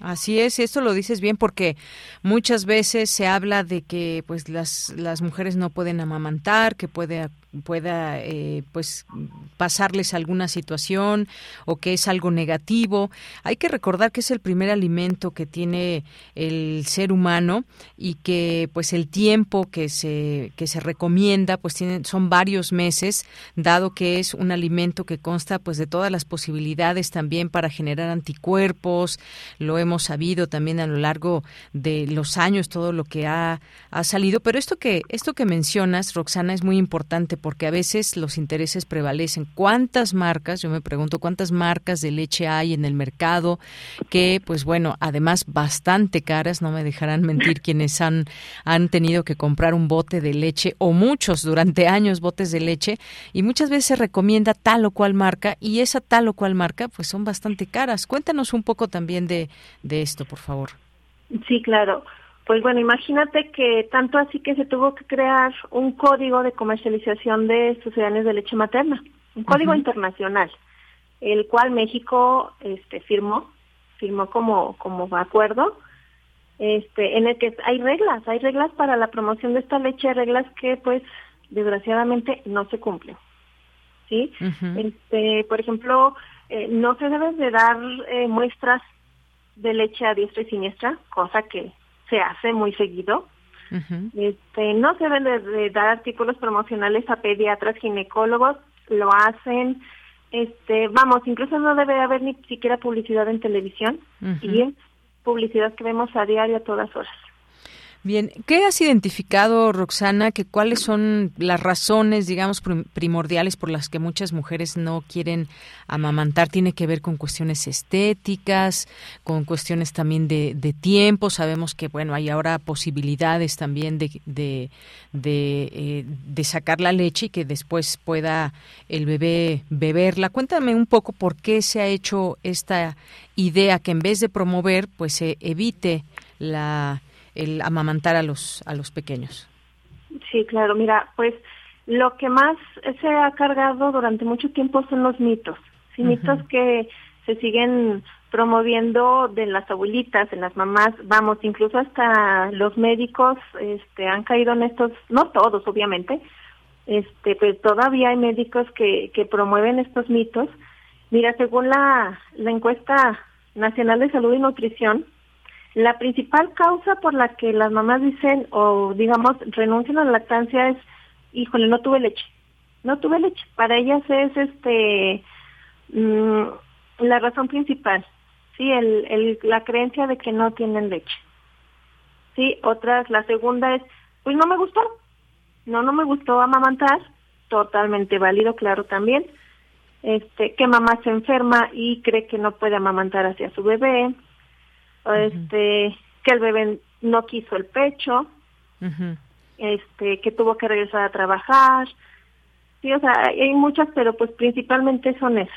Así es, esto lo dices bien porque muchas veces se habla de que pues las, las mujeres no pueden amamantar, que puede pueda eh, pues pasarles alguna situación o que es algo negativo. Hay que recordar que es el primer alimento que tiene el ser humano y que pues el tiempo que se que se recomienda pues tiene, son varios meses dado que es un alimento que consta pues de todas las posibilidades también para generar anticuerpos. Lo hemos sabido también a lo largo de los años todo lo que ha, ha salido, pero esto que esto que mencionas Roxana es muy importante porque a veces los intereses prevalecen. ¿Cuántas marcas, yo me pregunto, cuántas marcas de leche hay en el mercado que, pues bueno, además bastante caras, no me dejarán mentir quienes han, han tenido que comprar un bote de leche o muchos durante años botes de leche y muchas veces se recomienda tal o cual marca y esa tal o cual marca pues son bastante caras. Cuéntanos un poco también de, de esto, por favor. Sí, claro. Pues bueno, imagínate que tanto así que se tuvo que crear un código de comercialización de sucedáneos de leche materna, un código internacional, el cual México este, firmó, firmó como, como acuerdo, este, en el que hay reglas, hay reglas para la promoción de esta leche, reglas que pues desgraciadamente no se cumplen. ¿Sí? este, por ejemplo, eh, no se deben de dar eh, muestras de leche a diestra y siniestra, cosa que se hace muy seguido. este, no se deben de, dar artículos promocionales a pediatras, ginecólogos, lo hacen. Este, vamos, incluso no debe haber ni siquiera publicidad en televisión y es publicidad que vemos a diario a todas horas. Bien, ¿qué has identificado, Roxana, que cuáles son las razones, digamos, primordiales por las que muchas mujeres no quieren amamantar? ¿Tiene que ver con cuestiones estéticas, con cuestiones también de, tiempo? Sabemos que, bueno, hay ahora posibilidades también de, de, eh, de, sacar la leche y que después pueda el bebé beberla. Cuéntame un poco por qué se ha hecho esta idea que en vez de promover, pues se evite la el amamantar a los, a los pequeños. Sí, claro, mira, pues lo que más se ha cargado durante mucho tiempo son los mitos, ¿sí? mitos que se siguen promoviendo de las abuelitas, de las mamás, vamos, incluso hasta los médicos este, han caído en estos, no todos obviamente, este, pero todavía hay médicos que, que promueven estos mitos. Mira, según la, la encuesta nacional de salud y nutrición, la principal causa por la que las mamás dicen o digamos renuncian a la lactancia es, híjole, no tuve leche. No tuve leche. Para ellas es este mm, la razón principal. Sí, el, el, la creencia de que no tienen leche. Sí, otras, la segunda es, pues no me gustó. No, no me gustó amamantar. Totalmente válido, claro, también. Este, que mamá se enferma y cree que no puede amamantar hacia su bebé este que el bebé no quiso el pecho, este que tuvo que regresar a trabajar. Sí, o sea, hay muchas, pero pues principalmente son esas.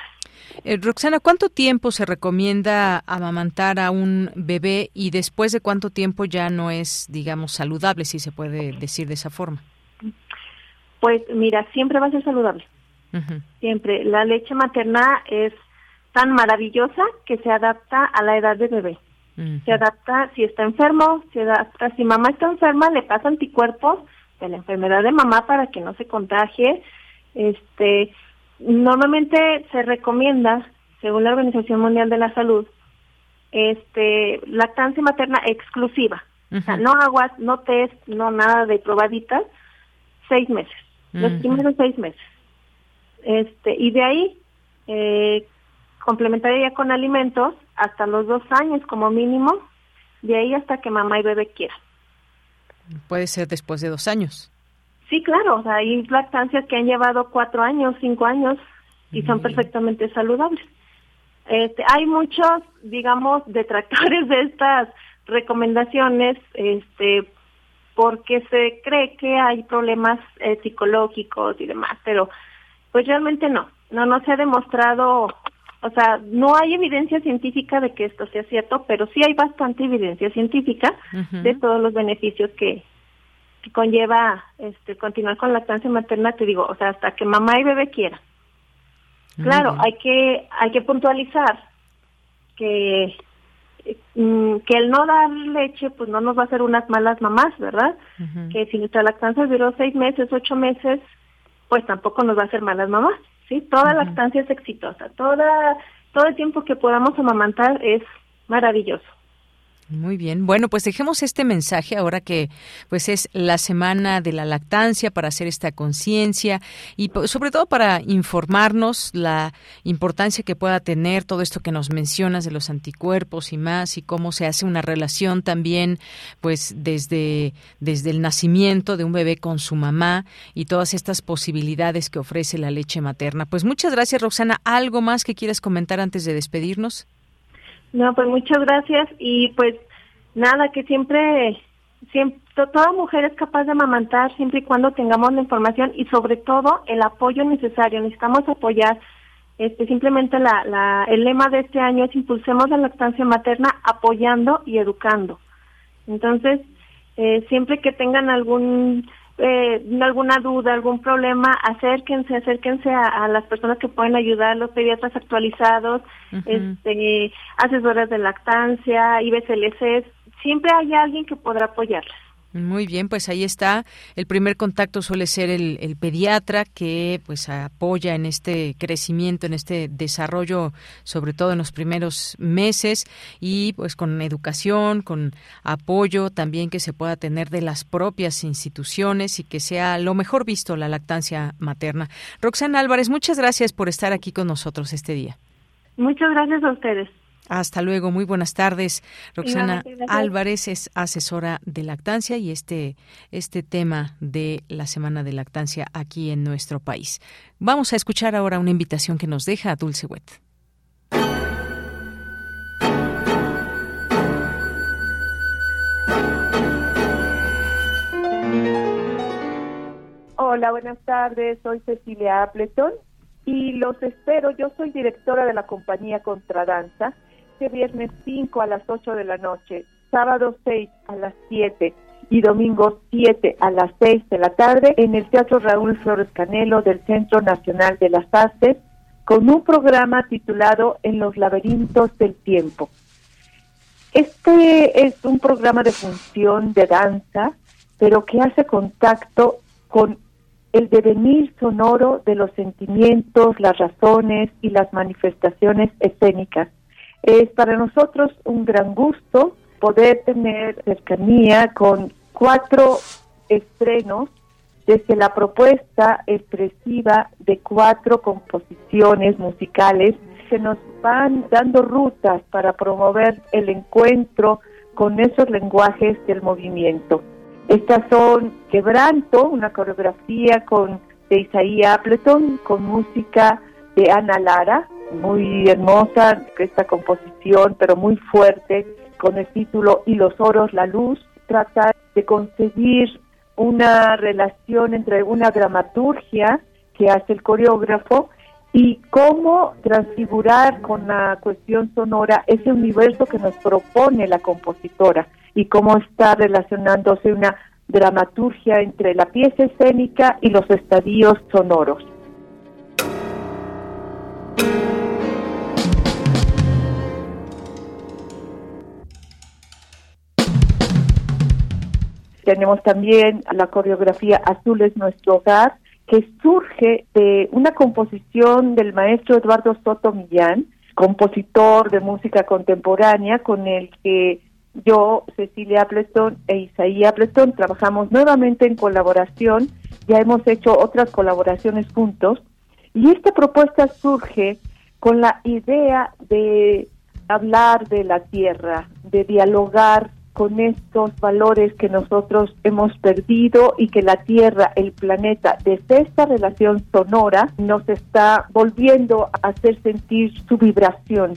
Eh, Roxana, ¿cuánto tiempo se recomienda amamantar a un bebé y después de cuánto tiempo ya no es, digamos, saludable, si se puede decir de esa forma? Pues mira, siempre va a ser saludable. Siempre. La leche materna es tan maravillosa que se adapta a la edad del bebé. Se adapta si está enfermo, se adapta si mamá está enferma, le pasa anticuerpos de la enfermedad de mamá para que no se contagie. Este, normalmente se recomienda, según la Organización Mundial de la Salud, este, lactancia materna exclusiva. O sea, no aguas, no test, no nada de probaditas, seis meses, los primeros seis meses. Este, y de ahí, eh, complementaría con alimentos hasta los dos años como mínimo, de ahí hasta que mamá y bebé quieran. Puede ser después de dos años. Sí, claro, hay lactancias que han llevado cuatro años, cinco años y son perfectamente saludables. Este, hay muchos, digamos, detractores de estas recomendaciones, este, porque se cree que hay problemas eh, psicológicos y demás, pero pues realmente no, no, no se ha demostrado, o sea, no hay evidencia científica de que esto sea cierto, pero sí hay bastante evidencia científica de todos los beneficios que, que conlleva este continuar con lactancia materna, te digo, o sea, hasta que mamá y bebé quieran. Claro, hay que hay que puntualizar que mm, que el no dar leche pues no nos va a hacer unas malas mamás, ¿verdad? Que si nuestra lactancia duró seis meses, ocho meses, pues tampoco nos va a hacer malas mamás, ¿sí? Toda lactancia es exitosa, toda, todo el tiempo que podamos amamantar es maravilloso. Muy bien. Bueno, pues dejemos este mensaje ahora que pues es la semana de la lactancia para hacer esta conciencia y sobre todo para informarnos la importancia que pueda tener todo esto que nos mencionas de los anticuerpos y más y cómo se hace una relación también pues desde desde el nacimiento de un bebé con su mamá y todas estas posibilidades que ofrece la leche materna. Pues muchas gracias, Roxana. ¿Algo más que quieras comentar antes de despedirnos? No, pues muchas gracias y pues nada, que siempre, siempre, toda mujer es capaz de amamantar siempre y cuando tengamos la información y sobre todo el apoyo necesario. Necesitamos apoyar, este, simplemente la, la, el lema de este año es impulsemos la lactancia materna apoyando y educando. Entonces, eh, siempre que tengan algún eh, alguna duda, algún problema, acérquense, acérquense a, las personas que pueden ayudar, los pediatras actualizados, este, asesoras de lactancia, IBCLC, siempre hay alguien que podrá apoyarlas. Muy bien, pues ahí está. El primer contacto suele ser el, pediatra que pues apoya en este crecimiento, en este desarrollo, sobre todo en los primeros meses y pues con educación, con apoyo también que se pueda tener de las propias instituciones y que sea lo mejor visto la lactancia materna. Roxana Álvarez, muchas gracias por estar aquí con nosotros este día. Muchas gracias a ustedes. Hasta luego, muy buenas tardes. Roxana Álvarez es asesora de lactancia y este, este tema de la Semana de Lactancia aquí en nuestro país. Vamos a escuchar ahora una invitación que nos deja Dulce Wet. Hola, buenas tardes. Soy Cecilia Appleton y los espero. Yo soy directora de la compañía Contradanza este viernes 5 a las 8 de la noche, sábado 6 a las 7 y domingo 7 a las 6 de la tarde en el Teatro Raúl Flores Canelo del Centro Nacional de las Artes con un programa titulado En los laberintos del tiempo. Este es un programa de función de danza, pero que hace contacto con el devenir sonoro de los sentimientos, las razones y las manifestaciones escénicas es para nosotros un gran gusto poder tener cercanía con cuatro estrenos desde la propuesta expresiva de cuatro composiciones musicales que nos van dando rutas para promover el encuentro con esos lenguajes del movimiento. Estas son Quebranto, una coreografía con de Isaías Appleton, con música de Ana Lara, muy hermosa esta composición, pero muy fuerte, con el título Y los oros, la luz, trata de conseguir una relación entre una dramaturgia que hace el coreógrafo y cómo transfigurar con la cuestión sonora ese universo que nos propone la compositora y cómo está relacionándose una dramaturgia entre la pieza escénica y los estadios sonoros. Tenemos también la coreografía Azul es nuestro hogar, que surge de una composición del maestro Eduardo Soto Millán, compositor de música contemporánea, con el que yo, Cecilia Appleton e Isaí Appleton trabajamos nuevamente en colaboración, ya hemos hecho otras colaboraciones juntos, y esta propuesta surge con la idea de hablar de la tierra, de dialogar con estos valores que nosotros hemos perdido y que la Tierra, el planeta, desde esta relación sonora, nos está volviendo a hacer sentir su vibración.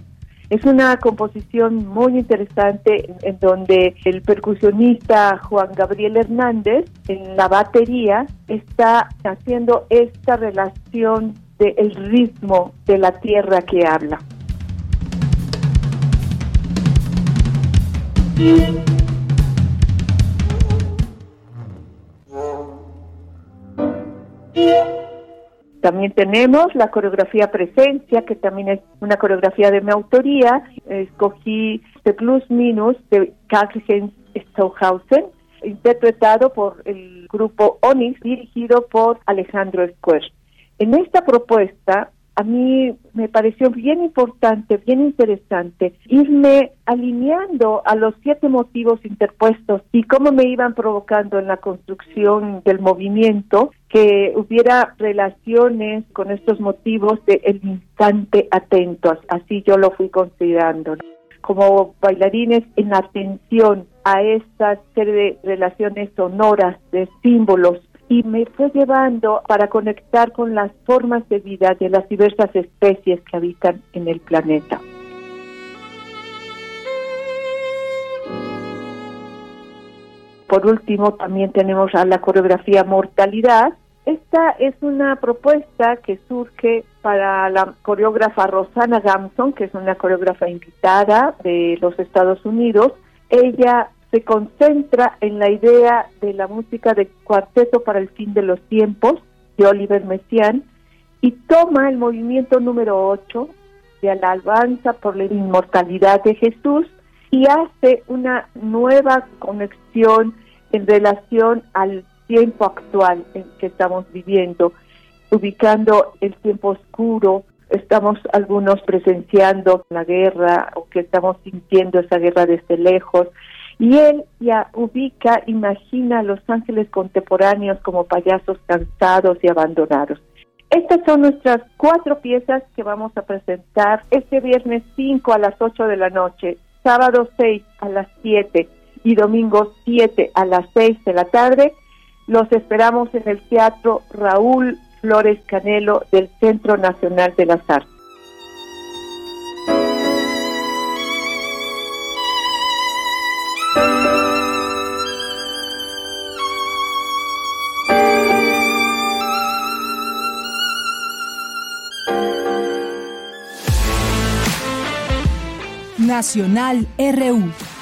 Es una composición muy interesante en donde el percusionista Juan Gabriel Hernández en la batería está haciendo esta relación del ritmo de la tierra que habla. También tenemos la coreografía Presencia, que también es una coreografía de mi autoría. Escogí The Plus Minus de Karl-Heinz Stauhausen, interpretado por el grupo Onyx, dirigido por Alejandro Square. En esta propuesta a mí me pareció bien importante, bien interesante, irme alineando a los siete motivos interpuestos y cómo me iban provocando en la construcción del movimiento que hubiera relaciones con estos motivos del el instante atento, así yo lo fui considerando. Como bailarines en atención a esta serie de relaciones sonoras, de símbolos y me fue llevando para conectar con las formas de vida de las diversas especies que habitan en el planeta. Por último, también tenemos a la coreografía Mortalidad. Esta es una propuesta que surge para la coreógrafa Rosana Gamson, que es una coreógrafa invitada de los Estados Unidos. Ella se concentra en la idea de la música de cuarteto para el fin de los tiempos de Oliver Messiaen y toma el movimiento número 8 de la alabanza por la inmortalidad de Jesús y hace una nueva conexión en relación al tiempo actual en que estamos viviendo, ubicando el tiempo oscuro, estamos algunos presenciando la guerra o que estamos sintiendo esa guerra desde lejos, y él ya ubica, imagina a los ángeles contemporáneos como payasos cansados y abandonados. Estas son nuestras cuatro piezas que vamos a presentar este viernes 5 a las 8 de la noche, sábado 6 a las 7 y domingo 7 a las 6 de la tarde. Los esperamos en el Teatro Raúl Flores Canelo del Centro Nacional de las Artes. Nacional RU.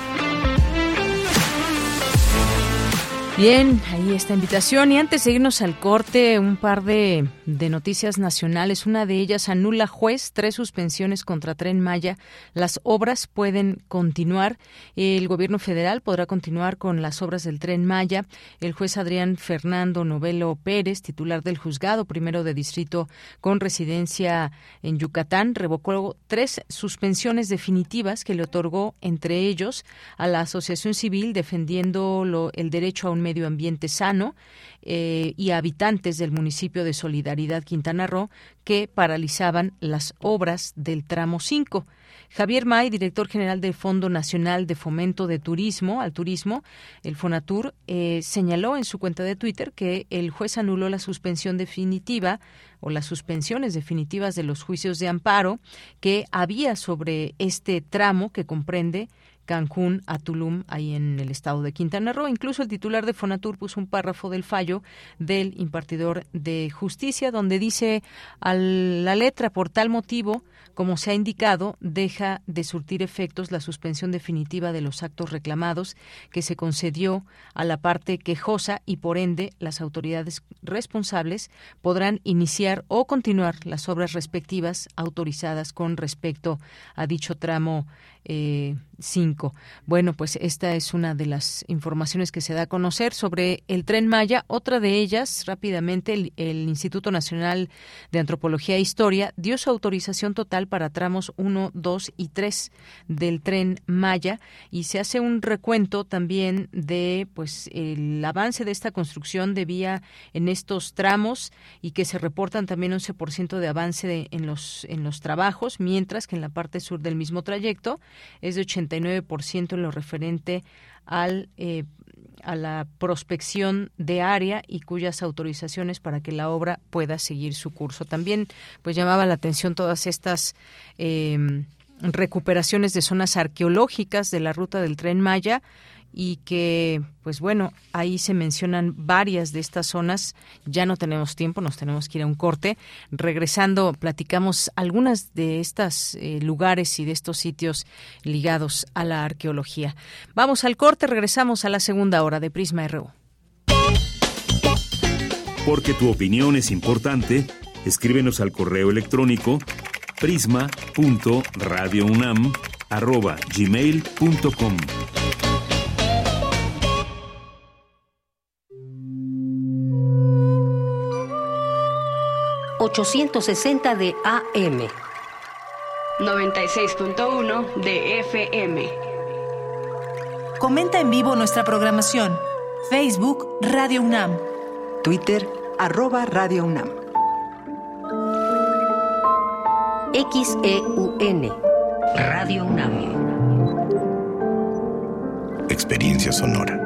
Bien, ahí esta invitación. Y antes de irnos al corte, un par de, noticias nacionales. Una de ellas anula juez tres suspensiones contra Tren Maya. Las obras pueden continuar. El gobierno federal podrá continuar con las obras del Tren Maya. El juez Adrián Fernando Novelo Pérez, titular del juzgado primero de distrito con residencia en Yucatán, revocó tres suspensiones definitivas que le otorgó, entre ellos, a la Asociación Civil defendiendo el derecho a un medio ambiente sano eh, y habitantes del municipio de Solidaridad Quintana Roo que paralizaban las obras del tramo 5. Javier May, director general del Fondo Nacional de Fomento de Turismo al Turismo, el Fonatur, eh, señaló en su cuenta de Twitter que el juez anuló la suspensión definitiva o las suspensiones definitivas de los juicios de amparo que había sobre este tramo que comprende Cancún a Tulum, ahí en el estado de Quintana Roo. Incluso el titular de Fonatur puso un párrafo del fallo del impartidor de justicia donde dice a la letra por tal motivo como se ha indicado, deja de surtir efectos la suspensión definitiva de los actos reclamados que se concedió a la parte quejosa y, por ende, las autoridades responsables podrán iniciar o continuar las obras respectivas autorizadas con respecto a dicho tramo 5. Eh, bueno, pues esta es una de las informaciones que se da a conocer sobre el tren Maya. Otra de ellas, rápidamente, el, el Instituto Nacional de Antropología e Historia dio su autorización total para tramos 1, 2 y 3 del tren Maya y se hace un recuento también de pues el avance de esta construcción de vía en estos tramos y que se reportan también 11% de avance en los en los trabajos, mientras que en la parte sur del mismo trayecto es de 89% en lo referente al eh, a la prospección de área y cuyas autorizaciones para que la obra pueda seguir su curso. También pues llamaba la atención todas estas eh, recuperaciones de zonas arqueológicas de la ruta del tren Maya y que, pues bueno, ahí se mencionan varias de estas zonas. Ya no tenemos tiempo, nos tenemos que ir a un corte. Regresando, platicamos algunas de estos eh, lugares y de estos sitios ligados a la arqueología. Vamos al corte, regresamos a la segunda hora de Prisma RU. Porque tu opinión es importante, escríbenos al correo electrónico prisma.radiounam@gmail.com. 860 de AM. 96.1 de FM. Comenta en vivo nuestra programación. Facebook Radio UNAM. Twitter arroba Radio UNAM. XEUN Radio UNAM. Experiencia sonora.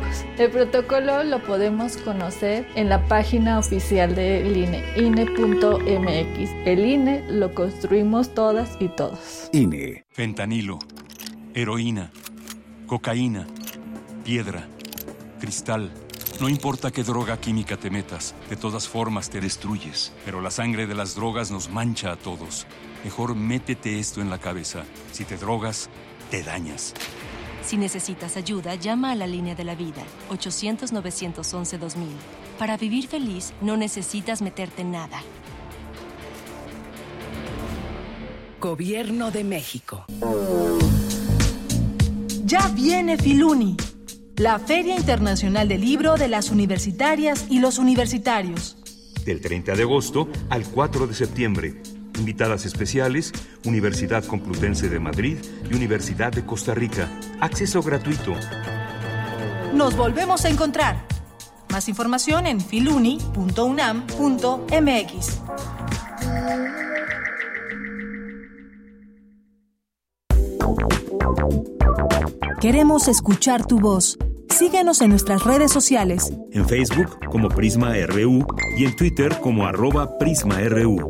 El protocolo lo podemos conocer en la página oficial del INE, INE.mx. El INE lo construimos todas y todos. INE. Fentanilo, heroína, cocaína, piedra, cristal. No importa qué droga química te metas, de todas formas te destruyes. Pero la sangre de las drogas nos mancha a todos. Mejor métete esto en la cabeza. Si te drogas, te dañas. Si necesitas ayuda, llama a la línea de la vida, 800-911-2000. Para vivir feliz, no necesitas meterte en nada. Gobierno de México. Ya viene Filuni, la Feria Internacional del Libro de las Universitarias y los Universitarios. Del 30 de agosto al 4 de septiembre. Invitadas especiales, Universidad Complutense de Madrid y Universidad de Costa Rica. Acceso gratuito. Nos volvemos a encontrar. Más información en filuni.unam.mx. Queremos escuchar tu voz. Síguenos en nuestras redes sociales. En Facebook como Prisma RU y en Twitter como arroba PrismaRU.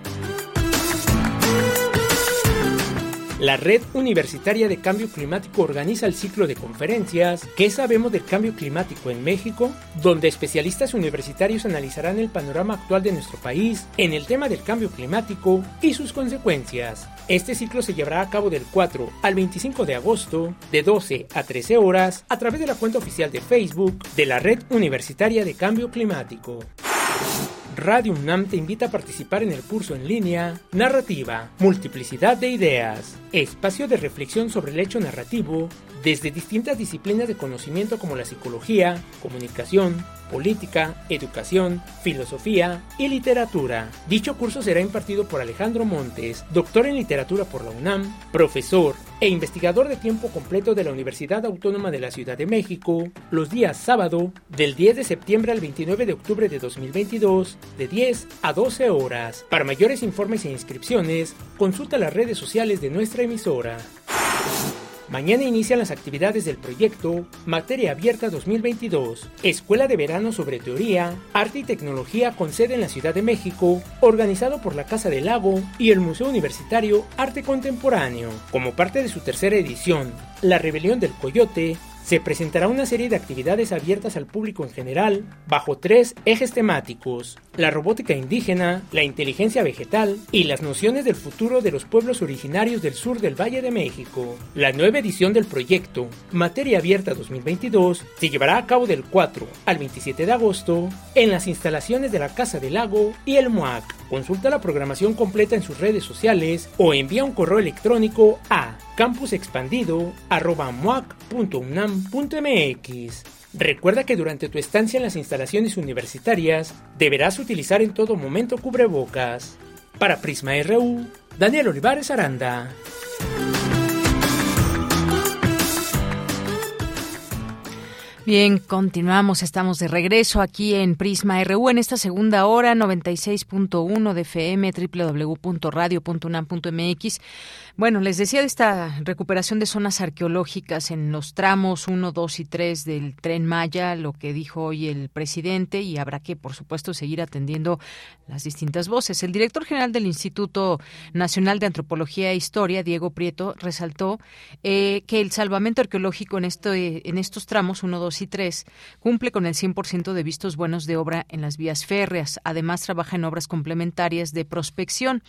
La Red Universitaria de Cambio Climático organiza el ciclo de conferencias ¿Qué sabemos del cambio climático en México?, donde especialistas universitarios analizarán el panorama actual de nuestro país en el tema del cambio climático y sus consecuencias. Este ciclo se llevará a cabo del 4 al 25 de agosto, de 12 a 13 horas, a través de la cuenta oficial de Facebook de la Red Universitaria de Cambio Climático. Radio UNAM te invita a participar en el curso en línea Narrativa, Multiplicidad de Ideas, espacio de reflexión sobre el hecho narrativo desde distintas disciplinas de conocimiento como la psicología, comunicación, política, educación, filosofía y literatura. Dicho curso será impartido por Alejandro Montes, doctor en literatura por la UNAM, profesor e investigador de tiempo completo de la Universidad Autónoma de la Ciudad de México, los días sábado del 10 de septiembre al 29 de octubre de 2022, de 10 a 12 horas. Para mayores informes e inscripciones, consulta las redes sociales de nuestra emisora. Mañana inician las actividades del proyecto Materia Abierta 2022, Escuela de Verano sobre Teoría, Arte y Tecnología con sede en la Ciudad de México, organizado por la Casa del Lago y el Museo Universitario Arte Contemporáneo. Como parte de su tercera edición, La Rebelión del Coyote, se presentará una serie de actividades abiertas al público en general bajo tres ejes temáticos, la robótica indígena, la inteligencia vegetal y las nociones del futuro de los pueblos originarios del sur del Valle de México. La nueva edición del proyecto, Materia Abierta 2022, se llevará a cabo del 4 al 27 de agosto en las instalaciones de la Casa del Lago y el MUAC. Consulta la programación completa en sus redes sociales o envía un correo electrónico a campusexpandido.unam.mx. Recuerda que durante tu estancia en las instalaciones universitarias deberás utilizar en todo momento cubrebocas. Para Prisma RU, Daniel Olivares Aranda. Bien, continuamos, estamos de regreso aquí en Prisma RU en esta segunda hora, 96.1 de FM, www.radio.unam.mx. Bueno, les decía de esta recuperación de zonas arqueológicas en los tramos 1, 2 y 3 del tren Maya, lo que dijo hoy el presidente, y habrá que, por supuesto, seguir atendiendo las distintas voces. El director general del Instituto Nacional de Antropología e Historia, Diego Prieto, resaltó eh, que el salvamento arqueológico en, esto, en estos tramos 1, 2 y 3 cumple con el 100% de vistos buenos de obra en las vías férreas. Además, trabaja en obras complementarias de prospección.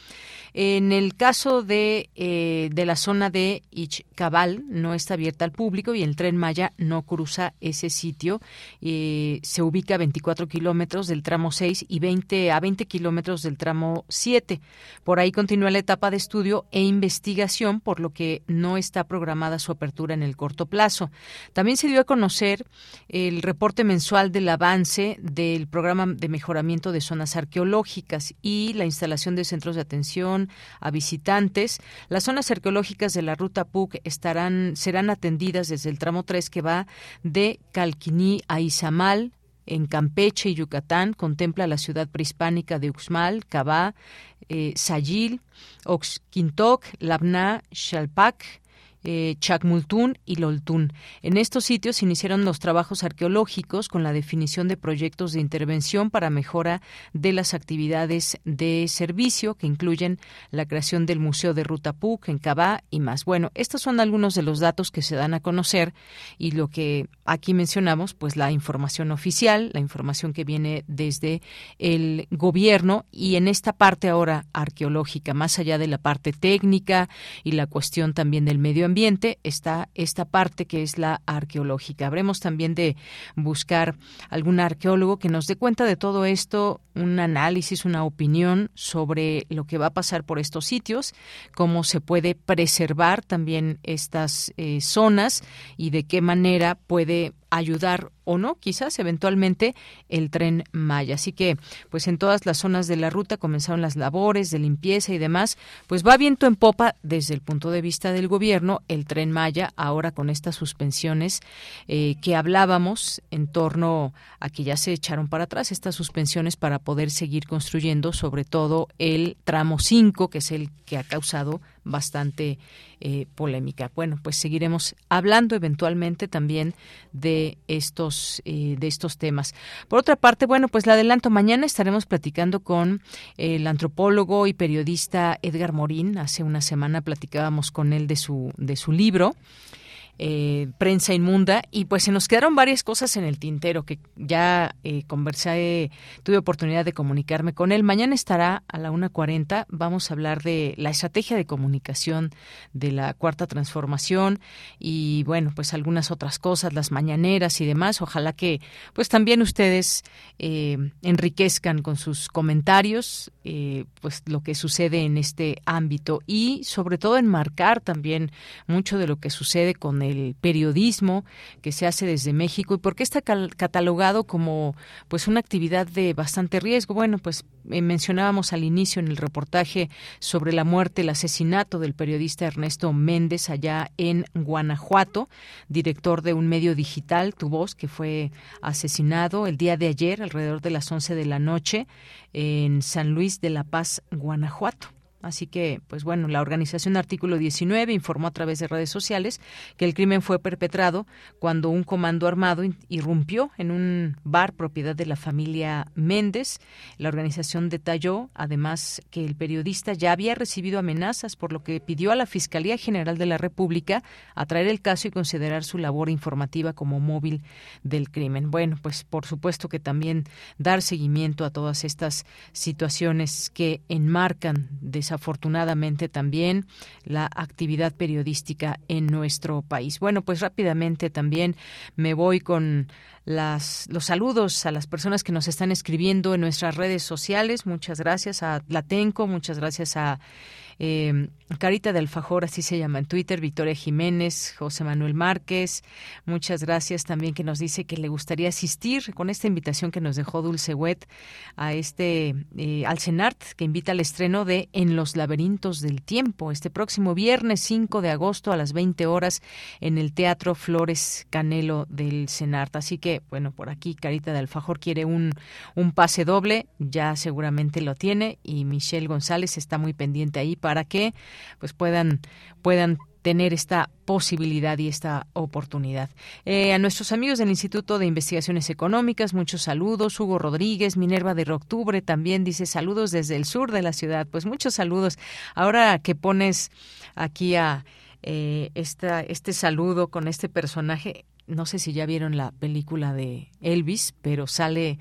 En el caso de. Eh, de la zona de Ichcabal no está abierta al público y el tren Maya no cruza ese sitio. Eh, se ubica a 24 kilómetros del tramo 6 y 20 a 20 kilómetros del tramo 7. Por ahí continúa la etapa de estudio e investigación, por lo que no está programada su apertura en el corto plazo. También se dio a conocer el reporte mensual del avance del programa de mejoramiento de zonas arqueológicas y la instalación de centros de atención a visitantes. Las zonas arqueológicas de la ruta PUC estarán, serán atendidas desde el tramo 3 que va de Calquiní a Izamal, en Campeche y Yucatán, contempla la ciudad prehispánica de Uxmal, Cabá, eh, Sayil, Oxquintoc, Labná, Xalpac, eh, Chacmultún y Loltún. En estos sitios iniciaron los trabajos arqueológicos con la definición de proyectos de intervención para mejora de las actividades de servicio que incluyen la creación del Museo de Ruta Puc en Cabá y más. Bueno, estos son algunos de los datos que se dan a conocer y lo que aquí mencionamos, pues la información oficial, la información que viene desde el gobierno y en esta parte ahora arqueológica, más allá de la parte técnica y la cuestión también del medio ambiente ambiente está esta parte que es la arqueológica. Habremos también de buscar algún arqueólogo que nos dé cuenta de todo esto, un análisis, una opinión sobre lo que va a pasar por estos sitios, cómo se puede preservar también estas eh, zonas y de qué manera puede ayudar o no, quizás eventualmente el tren Maya. Así que, pues en todas las zonas de la ruta comenzaron las labores de limpieza y demás. Pues va viento en popa desde el punto de vista del gobierno el tren Maya, ahora con estas suspensiones eh, que hablábamos en torno a que ya se echaron para atrás estas suspensiones para poder seguir construyendo, sobre todo el tramo 5, que es el que ha causado bastante eh, polémica. Bueno, pues seguiremos hablando eventualmente también de estos eh, de estos temas. Por otra parte, bueno, pues la adelanto mañana estaremos platicando con el antropólogo y periodista Edgar Morín. Hace una semana platicábamos con él de su de su libro eh, Prensa Inmunda y pues se nos quedaron varias cosas en el tintero que ya eh, conversé, tuve oportunidad de comunicarme con él. Mañana estará a la 1.40, vamos a hablar de la estrategia de comunicación de la Cuarta Transformación y bueno, pues algunas otras cosas, las mañaneras y demás. Ojalá que pues también ustedes eh, enriquezcan con sus comentarios eh, pues lo que sucede en este ámbito y sobre todo enmarcar también mucho de lo que sucede con el periodismo que se hace desde México y por qué está catalogado como pues una actividad de bastante riesgo. Bueno, pues eh, mencionábamos al inicio en el reportaje sobre la muerte, el asesinato del periodista Ernesto Méndez allá en Guanajuato, director de un medio digital, Tu Voz, que fue asesinado el día de ayer alrededor de las 11 de la noche en San Luis de la Paz, Guanajuato. Así que, pues bueno, la organización Artículo 19 informó a través de redes sociales que el crimen fue perpetrado cuando un comando armado irrumpió en un bar propiedad de la familia Méndez. La organización detalló, además, que el periodista ya había recibido amenazas, por lo que pidió a la Fiscalía General de la República atraer el caso y considerar su labor informativa como móvil del crimen. Bueno, pues por supuesto que también dar seguimiento a todas estas situaciones que enmarcan de afortunadamente también la actividad periodística en nuestro país. Bueno, pues rápidamente también me voy con las, los saludos a las personas que nos están escribiendo en nuestras redes sociales. Muchas gracias a Latenco, muchas gracias a eh, Carita de Alfajor, así se llama en Twitter, Victoria Jiménez, José Manuel Márquez, muchas gracias también que nos dice que le gustaría asistir con esta invitación que nos dejó Dulce Wet a este, eh, al CENART, que invita al estreno de En los laberintos del tiempo, este próximo viernes 5 de agosto a las 20 horas en el Teatro Flores Canelo del CENART. Así que, bueno, por aquí Carita de Alfajor quiere un, un pase doble, ya seguramente lo tiene y Michelle González está muy pendiente ahí para que pues puedan, puedan tener esta posibilidad y esta oportunidad. Eh, a nuestros amigos del Instituto de Investigaciones Económicas, muchos saludos. Hugo Rodríguez, Minerva de Octubre también dice saludos desde el sur de la ciudad. Pues muchos saludos. Ahora que pones aquí a eh, esta, este saludo con este personaje, no sé si ya vieron la película de Elvis, pero sale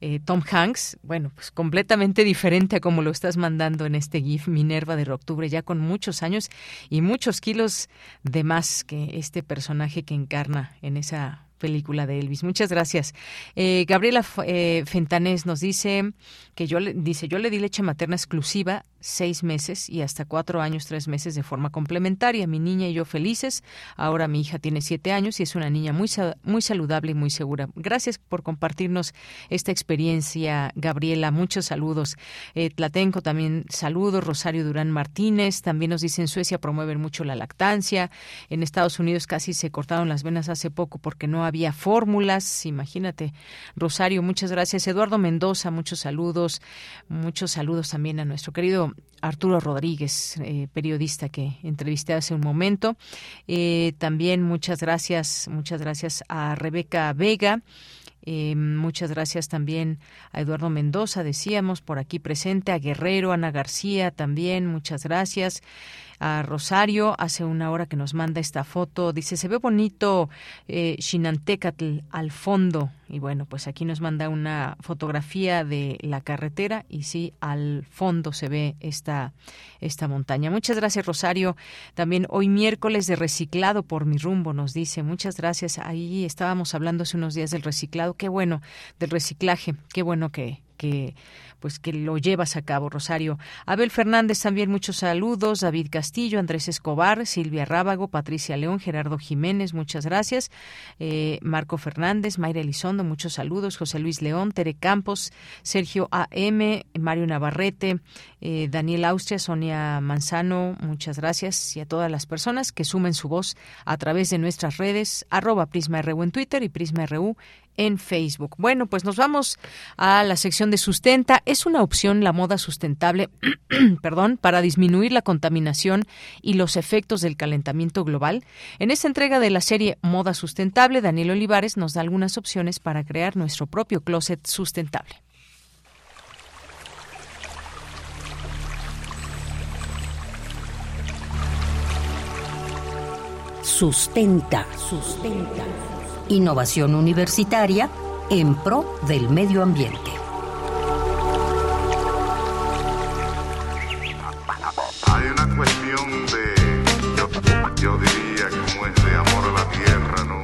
eh, Tom Hanks, bueno, pues completamente diferente a como lo estás mandando en este GIF Minerva de octubre, ya con muchos años y muchos kilos de más que este personaje que encarna en esa película de Elvis. Muchas gracias. Eh, Gabriela eh, Fentanés nos dice que yo le, dice yo le di leche materna exclusiva seis meses y hasta cuatro años tres meses de forma complementaria. Mi niña y yo felices. Ahora mi hija tiene siete años y es una niña muy muy saludable y muy segura. Gracias por compartirnos esta experiencia, Gabriela. Muchos saludos. Eh, Tlatenco también saludos. Rosario Durán Martínez también nos dice en Suecia promueven mucho la lactancia. En Estados Unidos casi se cortaron las venas hace poco porque no había fórmulas. Imagínate, Rosario, muchas gracias. Eduardo Mendoza, muchos saludos. Muchos saludos también a nuestro querido Arturo Rodríguez, eh, periodista que entrevisté hace un momento. Eh, también muchas gracias, muchas gracias a Rebeca Vega. Eh, muchas gracias también a Eduardo Mendoza, decíamos, por aquí presente, a Guerrero, Ana García también, muchas gracias a Rosario. Hace una hora que nos manda esta foto. Dice, se ve bonito eh, al fondo. Y bueno, pues aquí nos manda una fotografía de la carretera y sí, al fondo se ve esta, esta montaña. Muchas gracias, Rosario. También hoy miércoles de reciclado por mi rumbo nos dice. Muchas gracias. Ahí estábamos hablando hace unos días del reciclado. Qué bueno, del reciclaje. Qué bueno que, que pues que lo llevas a cabo, Rosario. Abel Fernández también muchos saludos, David Castillo, Andrés Escobar, Silvia Rábago, Patricia León, Gerardo Jiménez, muchas gracias. Eh, Marco Fernández, Mayra Elizondo, muchos saludos, José Luis León, Tere Campos, Sergio AM, Mario Navarrete, eh, Daniel Austria, Sonia Manzano, muchas gracias y a todas las personas que sumen su voz a través de nuestras redes, arroba Prisma RU en Twitter y Prisma RU en Facebook. Bueno, pues nos vamos a la sección de sustenta es una opción la moda sustentable, perdón, para disminuir la contaminación y los efectos del calentamiento global. En esta entrega de la serie Moda Sustentable, Daniel Olivares nos da algunas opciones para crear nuestro propio closet sustentable. Sustenta, sustenta. Innovación universitaria en pro del medio ambiente. yo, diría como es de amor a la tierra, ¿no?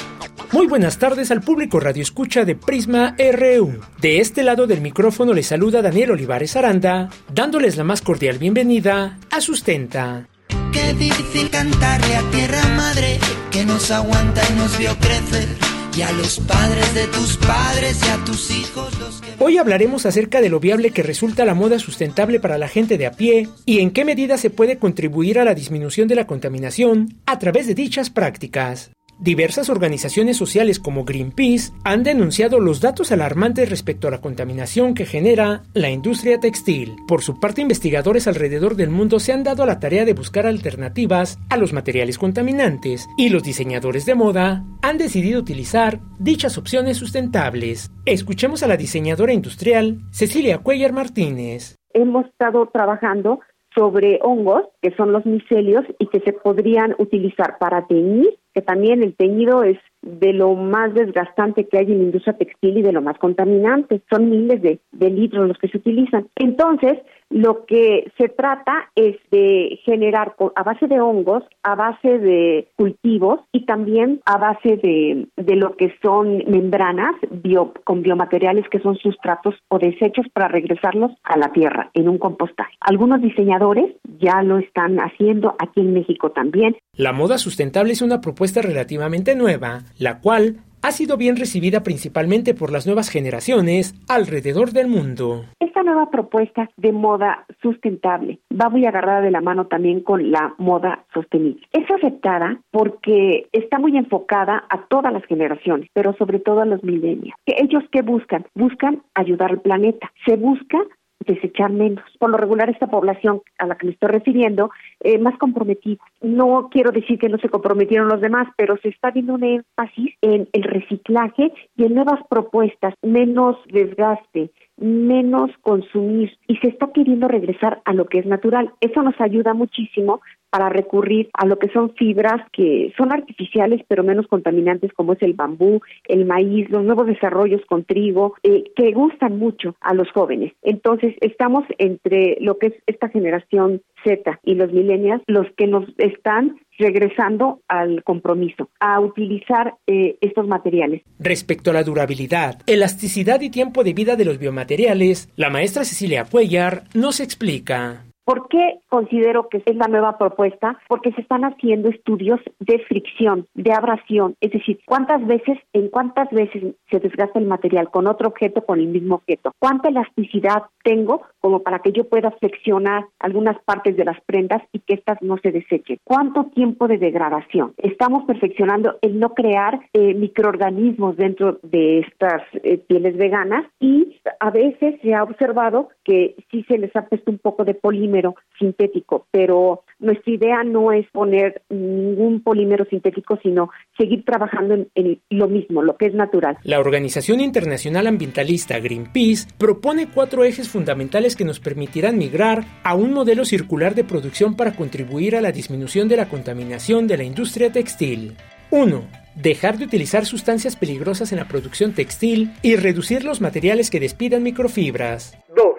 Muy buenas tardes al público Radio Escucha de Prisma RU. De este lado del micrófono les saluda Daniel Olivares Aranda, dándoles la más cordial bienvenida a Sustenta. qué difícil cantarle a tierra madre que nos aguanta y nos vio crecer. Y a los padres de tus padres y a tus hijos los que... Hoy hablaremos acerca de lo viable que resulta la moda sustentable para la gente de a pie y en qué medida se puede contribuir a la disminución de la contaminación a través de dichas prácticas. Diversas organizaciones sociales como Greenpeace han denunciado los datos alarmantes respecto a la contaminación que genera la industria textil. Por su parte, investigadores alrededor del mundo se han dado a la tarea de buscar alternativas a los materiales contaminantes y los diseñadores de moda han decidido utilizar dichas opciones sustentables. Escuchemos a la diseñadora industrial Cecilia Cuellar Martínez. Hemos estado trabajando sobre hongos, que son los micelios, y que se podrían utilizar para teñir que también el teñido es de lo más desgastante que hay en la industria textil y de lo más contaminante. Son miles de, litros los que se utilizan. Entonces, lo que se trata es de generar a base de hongos, a base de cultivos y también a base de, de lo que son membranas bio, con biomateriales que son sustratos o desechos para regresarlos a la tierra en un compostaje. Algunos diseñadores ya lo están haciendo aquí en México también. La moda sustentable es una propuesta relativamente nueva, la cual ha sido bien recibida principalmente por las nuevas generaciones alrededor del mundo. Esta nueva propuesta de moda sustentable va muy agarrada de la mano también con la moda sostenible. Es aceptada porque está muy enfocada a todas las generaciones, pero sobre todo a los milenios. ¿Ellos qué buscan? Buscan ayudar al planeta. Se busca desechar menos. Por lo regular, esta población a la que me estoy refiriendo, eh, más comprometida. No quiero decir que no se comprometieron los demás, pero se está viendo un énfasis en el reciclaje y en nuevas propuestas, menos desgaste, menos consumir y se está queriendo regresar a lo que es natural. Eso nos ayuda muchísimo para recurrir a lo que son fibras que son artificiales pero menos contaminantes como es el bambú, el maíz, los nuevos desarrollos con trigo, eh, que gustan mucho a los jóvenes. Entonces estamos entre lo que es esta generación Z y los millennials, los que nos están regresando al compromiso, a utilizar eh, estos materiales. Respecto a la durabilidad, elasticidad y tiempo de vida de los biomateriales, la maestra Cecilia Cuellar nos explica. ¿Por qué considero que es la nueva propuesta? Porque se están haciendo estudios de fricción, de abrasión, es decir, cuántas veces, en cuántas veces se desgasta el material con otro objeto, con el mismo objeto, cuánta elasticidad tengo como para que yo pueda flexionar algunas partes de las prendas y que éstas no se desechen, cuánto tiempo de degradación. Estamos perfeccionando el no crear eh, microorganismos dentro de estas eh, pieles veganas y a veces se ha observado que sí se les ha puesto un poco de polímero sintético, pero nuestra idea no es poner ningún polímero sintético, sino seguir trabajando en, en, lo mismo, lo que es natural. La Organización Internacional Ambientalista Greenpeace propone cuatro ejes fundamentales que nos permitirán migrar a un modelo circular de producción para contribuir a la disminución de la contaminación de la industria textil. 1. Dejar de utilizar sustancias peligrosas en la producción textil y reducir los materiales que despidan microfibras. 2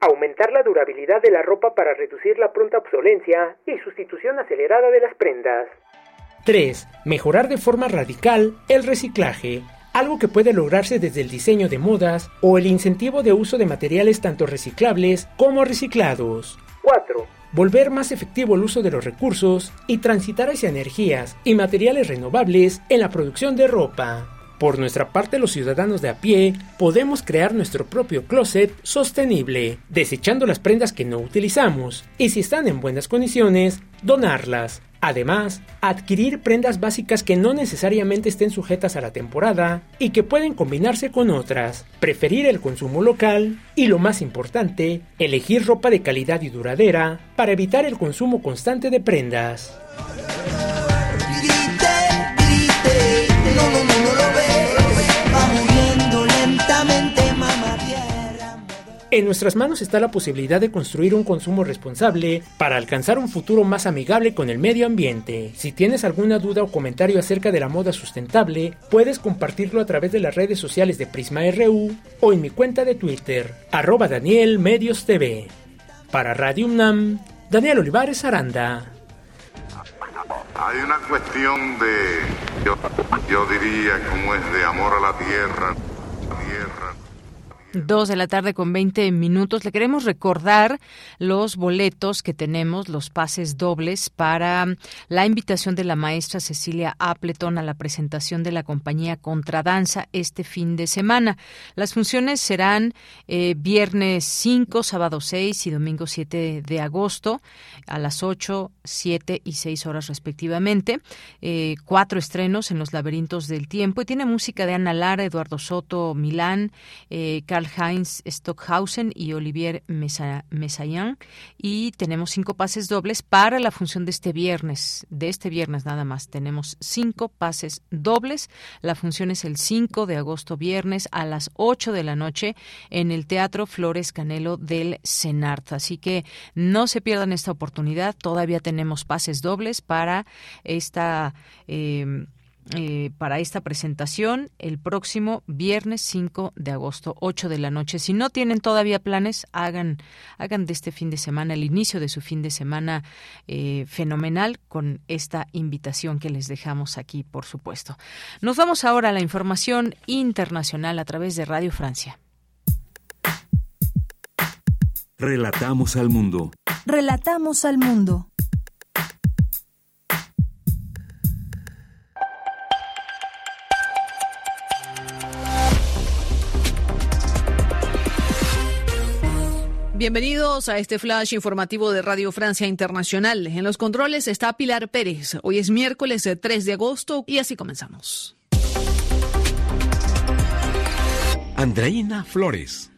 aumentar la durabilidad de la ropa para reducir la pronta obsolencia y sustitución acelerada de las prendas. 3. Mejorar de forma radical el reciclaje, algo que puede lograrse desde el diseño de modas o el incentivo de uso de materiales tanto reciclables como reciclados. 4. Volver más efectivo el uso de los recursos y transitar hacia energías y materiales renovables en la producción de ropa. Por nuestra parte, los ciudadanos de a pie podemos crear nuestro propio closet sostenible, desechando las prendas que no utilizamos y si están en buenas condiciones, donarlas. Además, adquirir prendas básicas que no necesariamente estén sujetas a la temporada y que pueden combinarse con otras, preferir el consumo local y, lo más importante, elegir ropa de calidad y duradera para evitar el consumo constante de prendas. En nuestras manos está la posibilidad de construir un consumo responsable para alcanzar un futuro más amigable con el medio ambiente. Si tienes alguna duda o comentario acerca de la moda sustentable, puedes compartirlo a través de las redes sociales de Prisma RU o en mi cuenta de Twitter, arroba Daniel Medios TV. Para Radio UNAM, Daniel Olivares Aranda. Hay una cuestión de, yo, yo diría, como es de amor a la tierra, tierra Dos de la tarde con 20 minutos. Le queremos recordar los boletos que tenemos, los pases dobles para la invitación de la maestra Cecilia Appleton a la presentación de la compañía Contradanza este fin de semana. Las funciones serán eh, viernes 5, sábado 6 y domingo 7 de agosto a las 8, 7 y 6 horas respectivamente. Eh, cuatro estrenos en los laberintos del tiempo y tiene música de Ana Lara, Eduardo Soto, Milán, eh, Karl-Heinz Stockhausen y Olivier Messayan. Y tenemos cinco pases dobles para la función de este viernes. De este viernes nada más. Tenemos cinco pases dobles. La función es el 5 de agosto, viernes, a las 8 de la noche en el Teatro Flores Canelo del Senart. Así que no se pierdan esta oportunidad. Todavía tenemos pases dobles para esta. Eh, eh, para esta presentación el próximo viernes 5 de agosto, 8 de la noche. Si no tienen todavía planes, hagan, hagan de este fin de semana, el inicio de su fin de semana eh, fenomenal con esta invitación que les dejamos aquí, por supuesto. Nos vamos ahora a la información internacional a través de Radio Francia. Relatamos al mundo. Relatamos al mundo. Bienvenidos a este flash informativo de Radio Francia Internacional. En los controles está Pilar Pérez. Hoy es miércoles 3 de agosto y así comenzamos. Andreina Flores.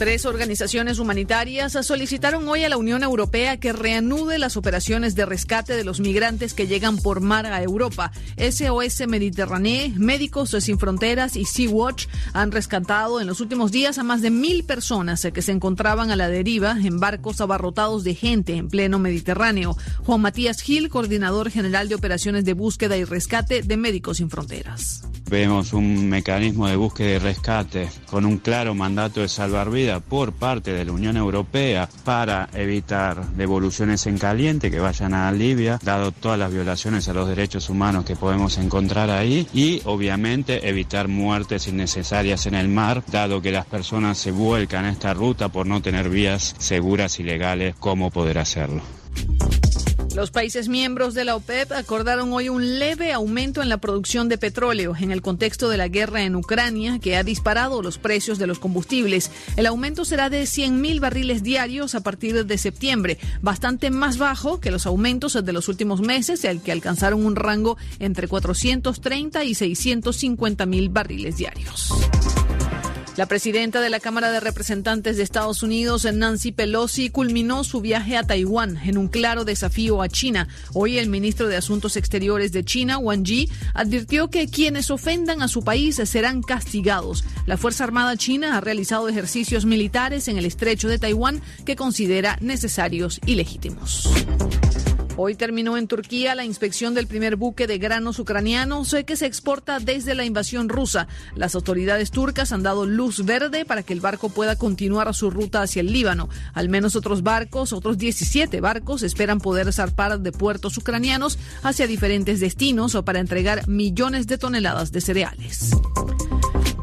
Tres organizaciones humanitarias solicitaron hoy a la Unión Europea que reanude las operaciones de rescate de los migrantes que llegan por mar a Europa. SOS Mediterráneo, Médicos Sin Fronteras y Sea-Watch han rescatado en los últimos días a más de mil personas que se encontraban a la deriva en barcos abarrotados de gente en pleno Mediterráneo. Juan Matías Gil, coordinador general de operaciones de búsqueda y rescate de Médicos Sin Fronteras. Vemos un mecanismo de búsqueda y rescate con un claro mandato de salvar vidas por parte de la Unión Europea para evitar devoluciones en caliente que vayan a Libia, dado todas las violaciones a los derechos humanos que podemos encontrar ahí, y obviamente evitar muertes innecesarias en el mar, dado que las personas se vuelcan a esta ruta por no tener vías seguras y legales, ¿cómo poder hacerlo? Los países miembros de la OPEP acordaron hoy un leve aumento en la producción de petróleo en el contexto de la guerra en Ucrania que ha disparado los precios de los combustibles. El aumento será de 100.000 barriles diarios a partir de septiembre, bastante más bajo que los aumentos de los últimos meses, el que alcanzaron un rango entre 430 y 650 mil barriles diarios. La presidenta de la Cámara de Representantes de Estados Unidos, Nancy Pelosi, culminó su viaje a Taiwán en un claro desafío a China. Hoy el ministro de Asuntos Exteriores de China, Wang Yi, advirtió que quienes ofendan a su país serán castigados. La Fuerza Armada China ha realizado ejercicios militares en el estrecho de Taiwán que considera necesarios y legítimos. Hoy terminó en Turquía la inspección del primer buque de granos ucranianos que se exporta desde la invasión rusa. Las autoridades turcas han dado luz verde para que el barco pueda continuar su ruta hacia el Líbano. Al menos otros barcos, otros 17 barcos, esperan poder zarpar de puertos ucranianos hacia diferentes destinos o para entregar millones de toneladas de cereales.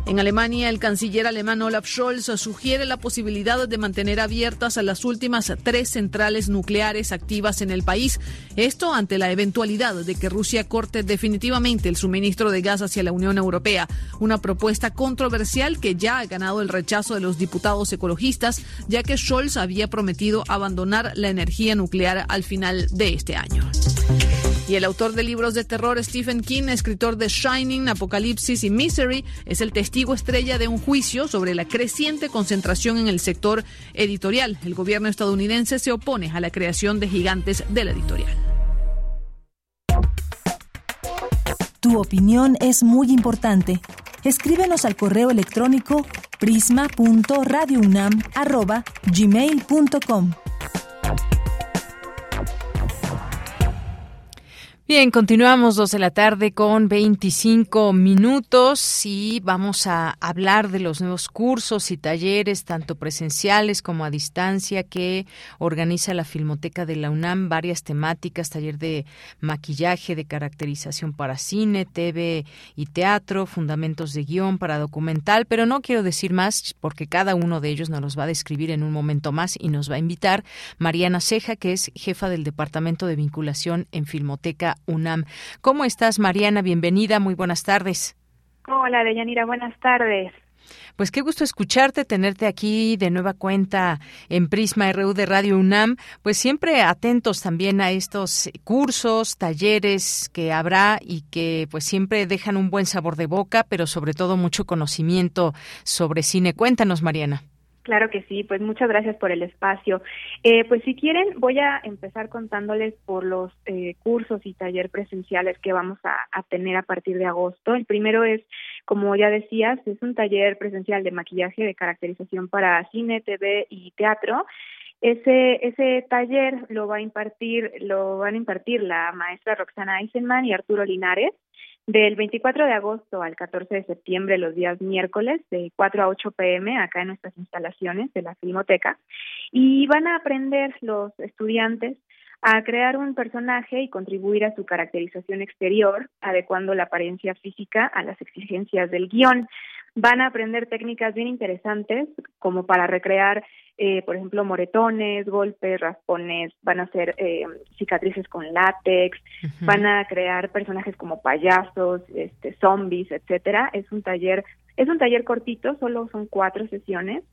En Alemania, el canciller alemán Olaf Scholz sugiere la posibilidad de mantener abiertas a las últimas tres centrales nucleares activas en el país. Esto ante la eventualidad de que Rusia corte definitivamente el suministro de gas hacia la Unión Europea. Una propuesta controversial que ya ha ganado el rechazo de los diputados ecologistas, ya que Scholz había prometido abandonar la energía nuclear al final de este año. Y el autor de libros de terror Stephen King, escritor de Shining, Apocalipsis y Misery, es el testigo estrella de un juicio sobre la creciente concentración en el sector editorial. El gobierno estadounidense se opone a la creación de gigantes de la editorial. Tu opinión es muy importante. Escríbenos al correo electrónico prisma.radiounam@gmail.com. Bien, continuamos dos de la tarde con 25 minutos y vamos a hablar de los nuevos cursos y talleres, tanto presenciales como a distancia, que organiza la Filmoteca de la UNAM, varias temáticas, taller de maquillaje, de caracterización para cine, TV y teatro, fundamentos de guion para documental, pero no quiero decir más porque cada uno de ellos nos los va a describir en un momento más y nos va a invitar Mariana Ceja, que es jefa del Departamento de Vinculación en Filmoteca UNAM. ¿Cómo estás, Mariana? Bienvenida, muy buenas tardes. Hola, Deyanira, buenas tardes. Pues qué gusto escucharte, tenerte aquí de nueva cuenta en Prisma RU de Radio UNAM, pues siempre atentos también a estos cursos, talleres que habrá y que pues siempre dejan un buen sabor de boca, pero sobre todo mucho conocimiento sobre cine. Cuéntanos, Mariana. Claro que sí, pues muchas gracias por el espacio. Eh, pues si quieren, voy a empezar contándoles por los eh, cursos y taller presenciales que vamos a, tener a partir de agosto. El primero es, como ya decías, es un taller presencial de maquillaje de caracterización para cine, TV y teatro. Ese, ese taller lo va a impartir, lo van a impartir la maestra Roxana Eisenman y Arturo Linares del 24 de agosto al 14 de septiembre, los días miércoles, de 4 a 8 pm, acá en nuestras instalaciones de la Filmoteca, y van a aprender los estudiantes a crear un personaje y contribuir a su caracterización exterior, adecuando la apariencia física a las exigencias del guion. Van a aprender técnicas bien interesantes, como para recrear eh, por ejemplo, moretones, golpes, raspones, van a hacer eh, cicatrices con látex, van a crear personajes como payasos, este, zombies, etcétera. Es un taller, es un taller cortito, solo son cuatro sesiones,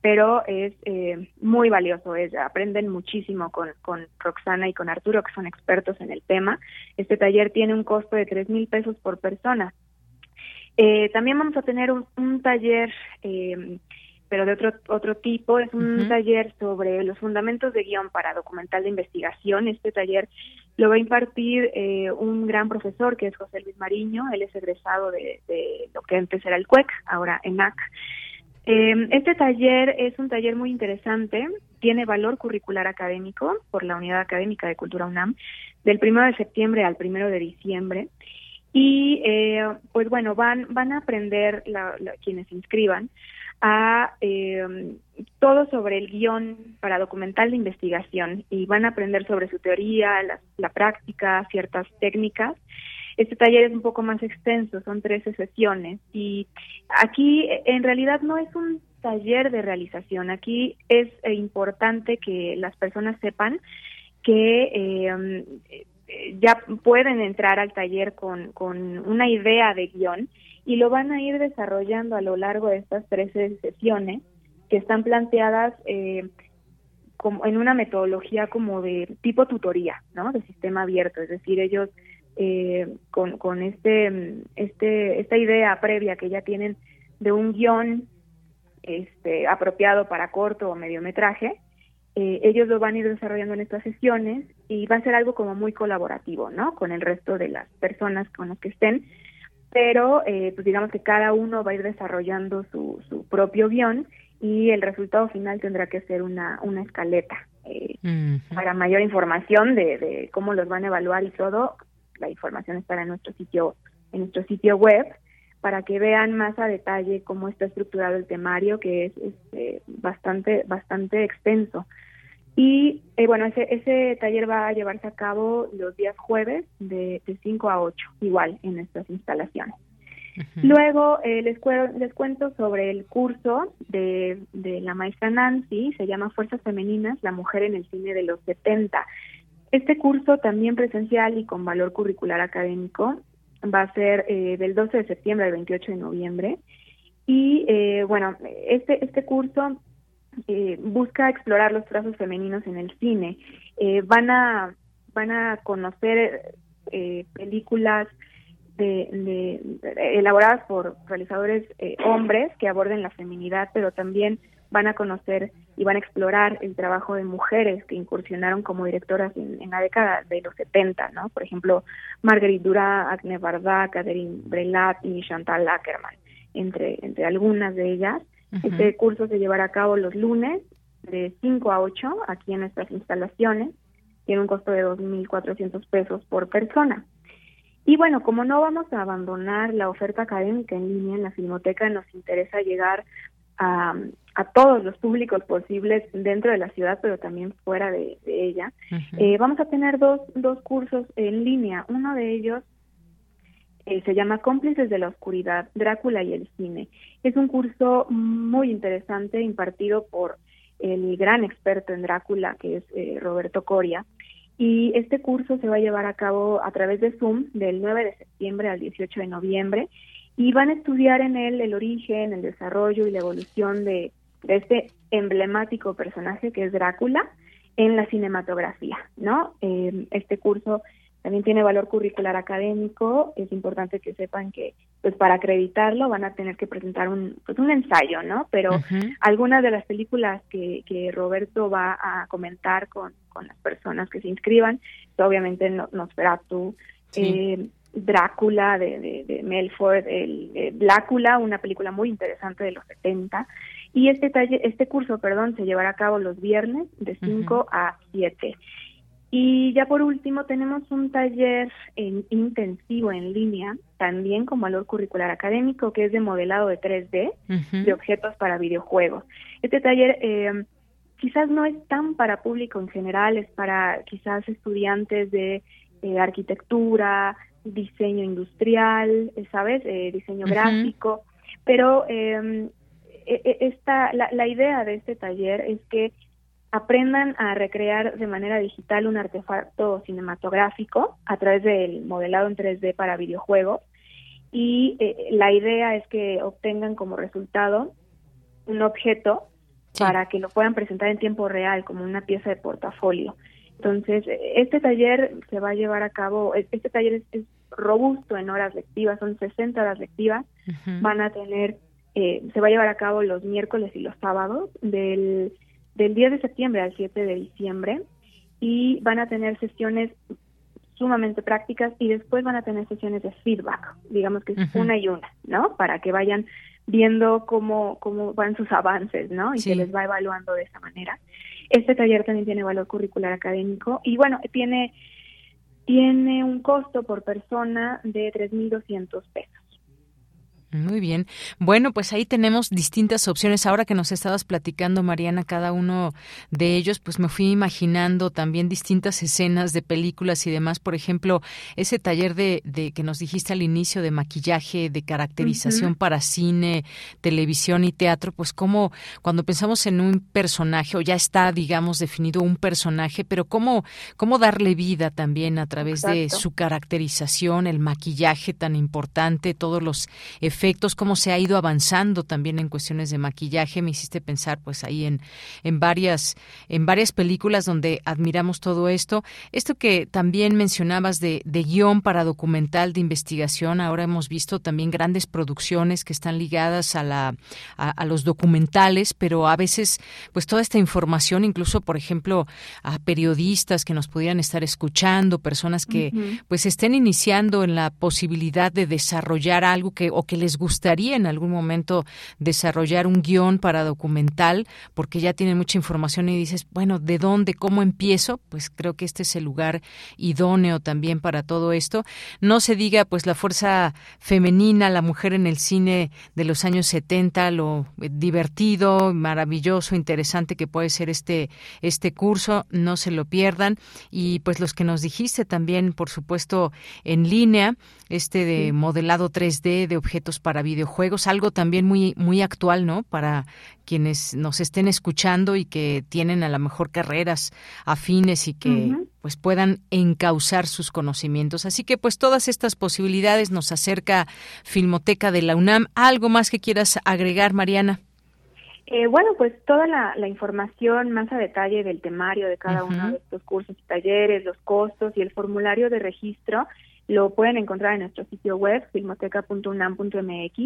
pero es eh, muy valioso. Es, aprenden muchísimo con, con Roxana y con Arturo, que son expertos en el tema. Este taller tiene un costo de tres mil pesos por persona. Eh, también vamos a tener un, un taller eh, pero de otro, otro tipo. Es un taller sobre los fundamentos de guion para documental de investigación. Este taller lo va a impartir eh, un gran profesor que es José Luis Mariño. Él es egresado de, de lo que antes era el CUEC, ahora ENAC. Eh, este taller es un taller muy interesante, tiene valor curricular académico por la Unidad Académica de Cultura UNAM, del 1 de septiembre al 1 de diciembre. Y eh, pues bueno, van, van a aprender la, quienes se inscriban a eh, todo sobre el guion para documental de investigación y van a aprender sobre su teoría, la, práctica, ciertas técnicas. Este taller es un poco más extenso, son 13 sesiones y aquí en realidad no es un taller de realización, aquí es eh, importante que las personas sepan que eh, ya pueden entrar al taller con, con una idea de guion y lo van a ir desarrollando a lo largo de estas 13 sesiones que están planteadas eh, como en una metodología como de tipo tutoría, ¿no? De sistema abierto, es decir, ellos eh, con, con este, este, esta idea previa que ya tienen de un guion este, apropiado para corto o mediometraje, eh, ellos lo van a ir desarrollando en estas sesiones y va a ser algo como muy colaborativo, ¿no? Con el resto de las personas con las que estén pero eh, pues digamos que cada uno va a ir desarrollando su, su propio guion y el resultado final tendrá que ser una, una escaleta. Eh, para mayor información de, de cómo los van a evaluar y todo, la información estará en nuestro sitio, en nuestro sitio web para que vean más a detalle cómo está estructurado el temario, que es este, bastante, bastante extenso. Y eh, bueno, ese, ese taller va a llevarse a cabo los días jueves de, de 5 a 8, igual en nuestras instalaciones. Luego eh, les, les cuento sobre el curso de, de la maestra Nancy, se llama Fuerzas Femeninas, la mujer en el cine de los 70. Este curso también presencial y con valor curricular académico va a ser eh, del 12 de septiembre al 28 de noviembre. Y eh, bueno, este, este curso eh, busca explorar los trazos femeninos en el cine. Eh, van a van a conocer eh, películas de, elaboradas por realizadores hombres que aborden la feminidad, pero también van a conocer y van a explorar el trabajo de mujeres que incursionaron como directoras en, la década de los 70, ¿no? Por ejemplo, Marguerite Dura, Agne Barda, Catherine Brelat y Chantal Ackerman, entre, entre algunas de ellas. Este curso se llevará a cabo los lunes de 5 a 8 aquí en nuestras instalaciones tiene un costo de 2.400 pesos por persona. Y bueno, como no vamos a abandonar la oferta académica en línea en la Filmoteca, nos interesa llegar a, a todos los públicos posibles dentro de la ciudad, pero también fuera de, ella. Eh, vamos a tener dos, dos cursos en línea. Uno de ellos eh, se llama Cómplices de la Oscuridad, Drácula y el Cine. Es un curso muy interesante impartido por el gran experto en Drácula, que es eh, Roberto Coria. Y este curso se va a llevar a cabo a través de Zoom del 9 de septiembre al 18 de noviembre y van a estudiar en él el origen, el desarrollo y la evolución de, este emblemático personaje que es Drácula en la cinematografía, ¿no? Eh, este curso también tiene valor curricular académico, es importante que sepan que pues para acreditarlo van a tener que presentar un pues un ensayo, ¿no? Pero algunas de las películas que, que Roberto va a comentar con, con las personas que se inscriban, obviamente Nosferatu, eh, Drácula de, de, de Melford, el, Blácula, una película muy interesante de los 70, y este taller, este curso, perdón, se llevará a cabo los viernes de 5 a 7. Y ya por último tenemos un taller en intensivo en línea, también con valor curricular académico, que es de modelado de 3D de objetos para videojuegos. Este taller eh, quizás no es tan para público en general, es para quizás estudiantes de eh, arquitectura, diseño industrial, ¿sabes? Eh, diseño gráfico, pero em, e, e, esta, la, la idea de este taller es que aprendan a recrear de manera digital un artefacto cinematográfico a través del modelado en 3D para videojuegos. Y eh, la idea es que obtengan como resultado un objeto para que lo puedan presentar en tiempo real como una pieza de portafolio. Entonces, este taller se va a llevar a cabo, este taller es, robusto en horas lectivas, son 60 horas lectivas, van a tener, eh, se va a llevar a cabo los miércoles y los sábados del del 10 de septiembre al 7 de diciembre y van a tener sesiones sumamente prácticas y después van a tener sesiones de feedback, digamos que es una y una, ¿no? Para que vayan viendo cómo, cómo van sus avances, ¿no? Y se les va evaluando de esa manera. Este taller también tiene valor curricular académico y bueno, tiene, tiene un costo por persona de 3.200 pesos. Muy bien. Bueno, pues ahí tenemos distintas opciones. Ahora que nos estabas platicando, Mariana, cada uno de ellos, pues me fui imaginando también distintas escenas de películas y demás. Por ejemplo, ese taller de, de que nos dijiste al inicio de maquillaje, de caracterización para cine, televisión y teatro, pues como cuando pensamos en un personaje o ya está, digamos, definido un personaje, pero cómo, cómo darle vida también a través de su caracterización, el maquillaje tan importante, todos los efectos efectos, cómo se ha ido avanzando también en cuestiones de maquillaje. Me hiciste pensar pues ahí en, en varias, en varias películas donde admiramos todo esto. Esto que también mencionabas de, de guion para documental de investigación, ahora hemos visto también grandes producciones que están ligadas a la a, los documentales, pero a veces pues toda esta información, incluso por ejemplo a periodistas que nos pudieran estar escuchando, personas que pues estén iniciando en la posibilidad de desarrollar algo que o que les gustaría en algún momento desarrollar un guion para documental, porque ya tienen mucha información y dices, bueno, ¿de dónde, cómo empiezo? Pues creo que este es el lugar idóneo también para todo esto. No se diga, pues, la fuerza femenina, la mujer en el cine de los años 70, lo divertido, maravilloso, interesante que puede ser este, este curso, no se lo pierdan. Y pues los que nos dijiste también, por supuesto, en línea, este de modelado 3D de objetos para videojuegos, algo también muy muy actual, ¿no? Para quienes nos estén escuchando y que tienen a lo mejor carreras afines y que pues puedan encauzar sus conocimientos. Así que pues todas estas posibilidades nos acerca Filmoteca de la UNAM. ¿Algo más que quieras agregar, Mariana? Eh, bueno, pues toda la, información más a detalle del temario de cada uno de estos cursos y talleres, los costos y el formulario de registro lo pueden encontrar en nuestro sitio web, filmoteca.unam.mx,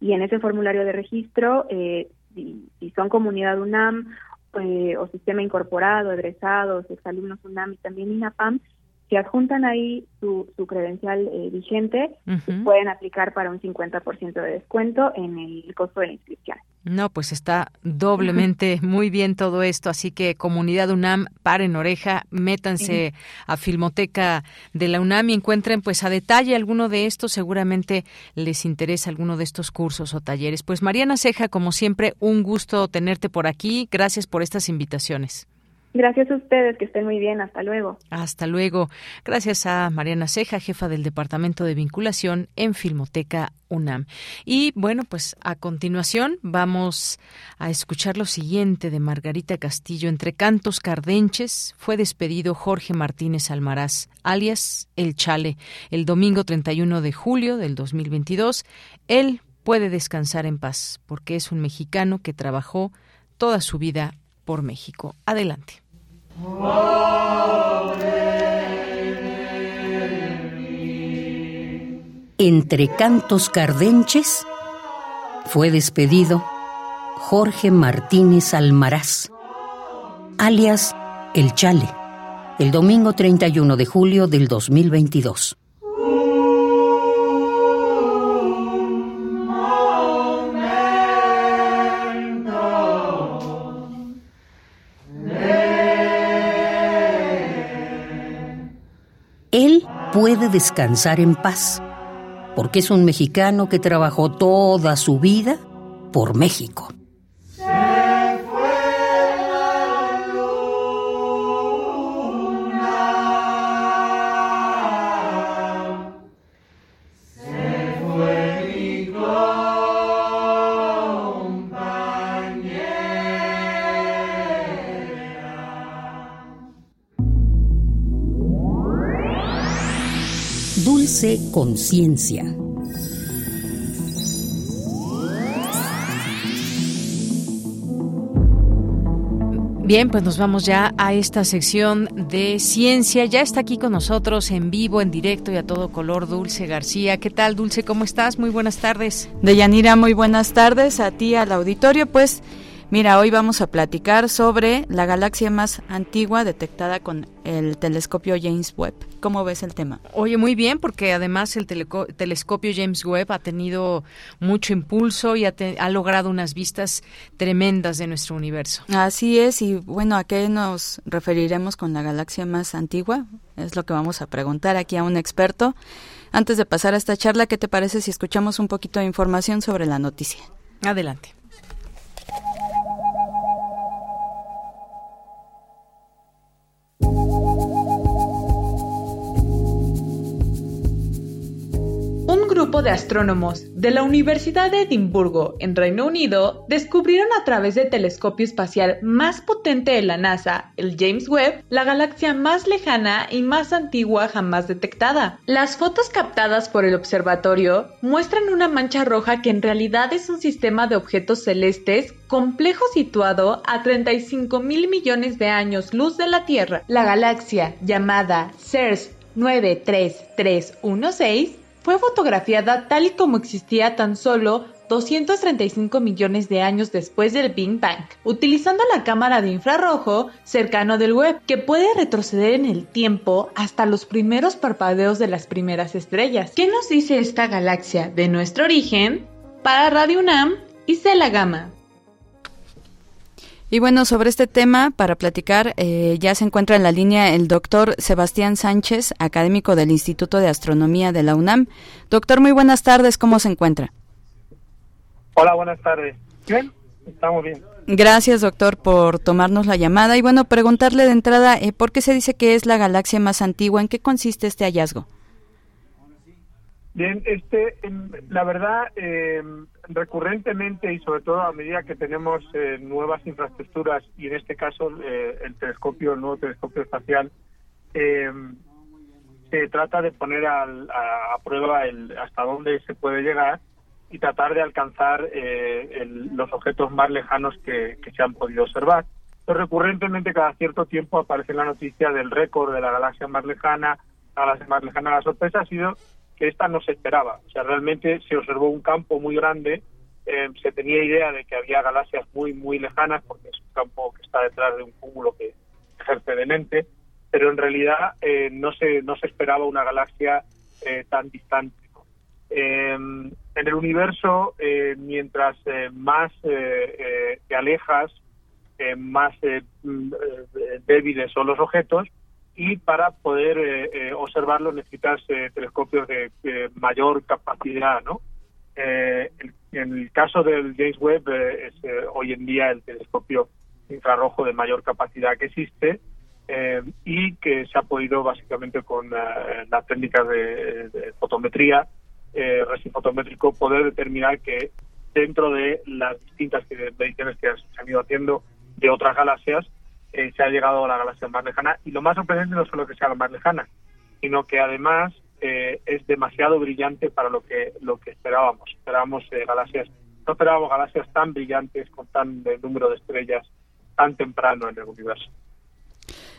y en ese formulario de registro, eh, si, son comunidad UNAM eh, o sistema incorporado, egresados, exalumnos UNAM y también INAPAM, si adjuntan ahí su, su credencial eh, vigente, pueden aplicar para un 50% de descuento en el costo de la inscripción. No, pues está doblemente muy bien todo esto, así que comunidad UNAM, paren oreja, métanse a Filmoteca de la UNAM y encuentren pues a detalle alguno de estos, seguramente les interesa alguno de estos cursos o talleres. Pues Mariana Ceja, como siempre, un gusto tenerte por aquí, gracias por estas invitaciones. Gracias a ustedes, que estén muy bien. Hasta luego. Hasta luego. Gracias a Mariana Ceja, jefa del Departamento de Vinculación en Filmoteca UNAM. Y bueno, pues a continuación vamos a escuchar lo siguiente de Margarita Castillo. Entre cantos cardenches fue despedido Jorge Martínez Almaraz, alias El Chale, el domingo 31 de julio del 2022. Él puede descansar en paz porque es un mexicano que trabajó toda su vida por México. Adelante. Entre cantos cardenches fue despedido Jorge Martínez Almaraz, alias El Chale, el domingo 31 de julio del 2022. Puede descansar en paz, porque es un mexicano que trabajó toda su vida por México. Conciencia. Bien, pues nos vamos ya a esta sección de ciencia. Ya está aquí con nosotros en vivo, en directo y a todo color Dulce García. ¿Qué tal, Dulce? ¿Cómo estás? Muy buenas tardes. Deyanira, muy buenas tardes a ti, al auditorio. Pues Mira, hoy vamos a platicar sobre la galaxia más antigua detectada con el telescopio James Webb. ¿Cómo ves el tema? Oye, muy bien, porque además el telescopio James Webb ha tenido mucho impulso y ha, ha, logrado unas vistas tremendas de nuestro universo. Así es, y bueno, ¿a qué nos referiremos con la galaxia más antigua? Es lo que vamos a preguntar aquí a un experto. Antes de pasar a esta charla, ¿qué te parece si escuchamos un poquito de información sobre la noticia? Adelante. De astrónomos de la Universidad de Edimburgo, en Reino Unido, descubrieron a través del telescopio espacial más potente de la NASA, el James Webb, la galaxia más lejana y más antigua jamás detectada. Las fotos captadas por el observatorio muestran una mancha roja que en realidad es un sistema de objetos celestes complejo situado a 35 mil millones de años luz de la Tierra. La galaxia, llamada CERS 93316, fue fotografiada tal y como existía tan solo 235 millones de años después del Big Bang, utilizando la cámara de infrarrojo cercano del web, que puede retroceder en el tiempo hasta los primeros parpadeos de las primeras estrellas. ¿Qué nos dice esta galaxia de nuestro origen? Para Radio UNAM y Gama. Y bueno, sobre este tema, para platicar, eh, ya se encuentra en la línea el doctor Sebastián Sánchez, académico del Instituto de Astronomía de la UNAM. Doctor, muy buenas tardes, ¿cómo se encuentra? Hola, buenas tardes. Bien, estamos bien. Gracias, doctor, por tomarnos la llamada. Y bueno, preguntarle de entrada, eh, ¿por qué se dice que es la galaxia más antigua? ¿En qué consiste este hallazgo? Bien, este, la verdad, eh, recurrentemente y sobre todo a medida que tenemos eh, nuevas infraestructuras y en este caso eh, el telescopio, el nuevo telescopio espacial, eh, se trata de poner a, prueba el, hasta dónde se puede llegar y tratar de alcanzar los objetos más lejanos que, se han podido observar. Pero recurrentemente cada cierto tiempo aparece la noticia del récord de la galaxia más lejana, la galaxia más lejana. La sorpresa ha sido que esta no se esperaba. O sea, realmente se observó un campo muy grande, eh, se tenía idea de que había galaxias muy, muy lejanas, porque es un campo que está detrás de un cúmulo que ejerce de lente, pero en realidad eh, no, se, no se esperaba una galaxia eh, tan distante. En el universo, eh, mientras más te alejas, más mm, débiles son los objetos y para poder observarlos necesitas telescopios de, mayor capacidad, ¿no? en el caso del James Webb es hoy en día el telescopio infrarrojo de mayor capacidad que existe y que se ha podido básicamente con las técnicas de fotometría eh, fotométrico poder determinar que dentro de las distintas mediciones que se han ido haciendo de otras galaxias, eh, se ha llegado a la galaxia más lejana. Y lo más sorprendente no solo que sea la más lejana, sino que además eh, es demasiado brillante para lo que lo que esperábamos. Esperábamos eh, galaxias, no esperábamos galaxias tan brillantes con tan de número de estrellas tan temprano en el universo.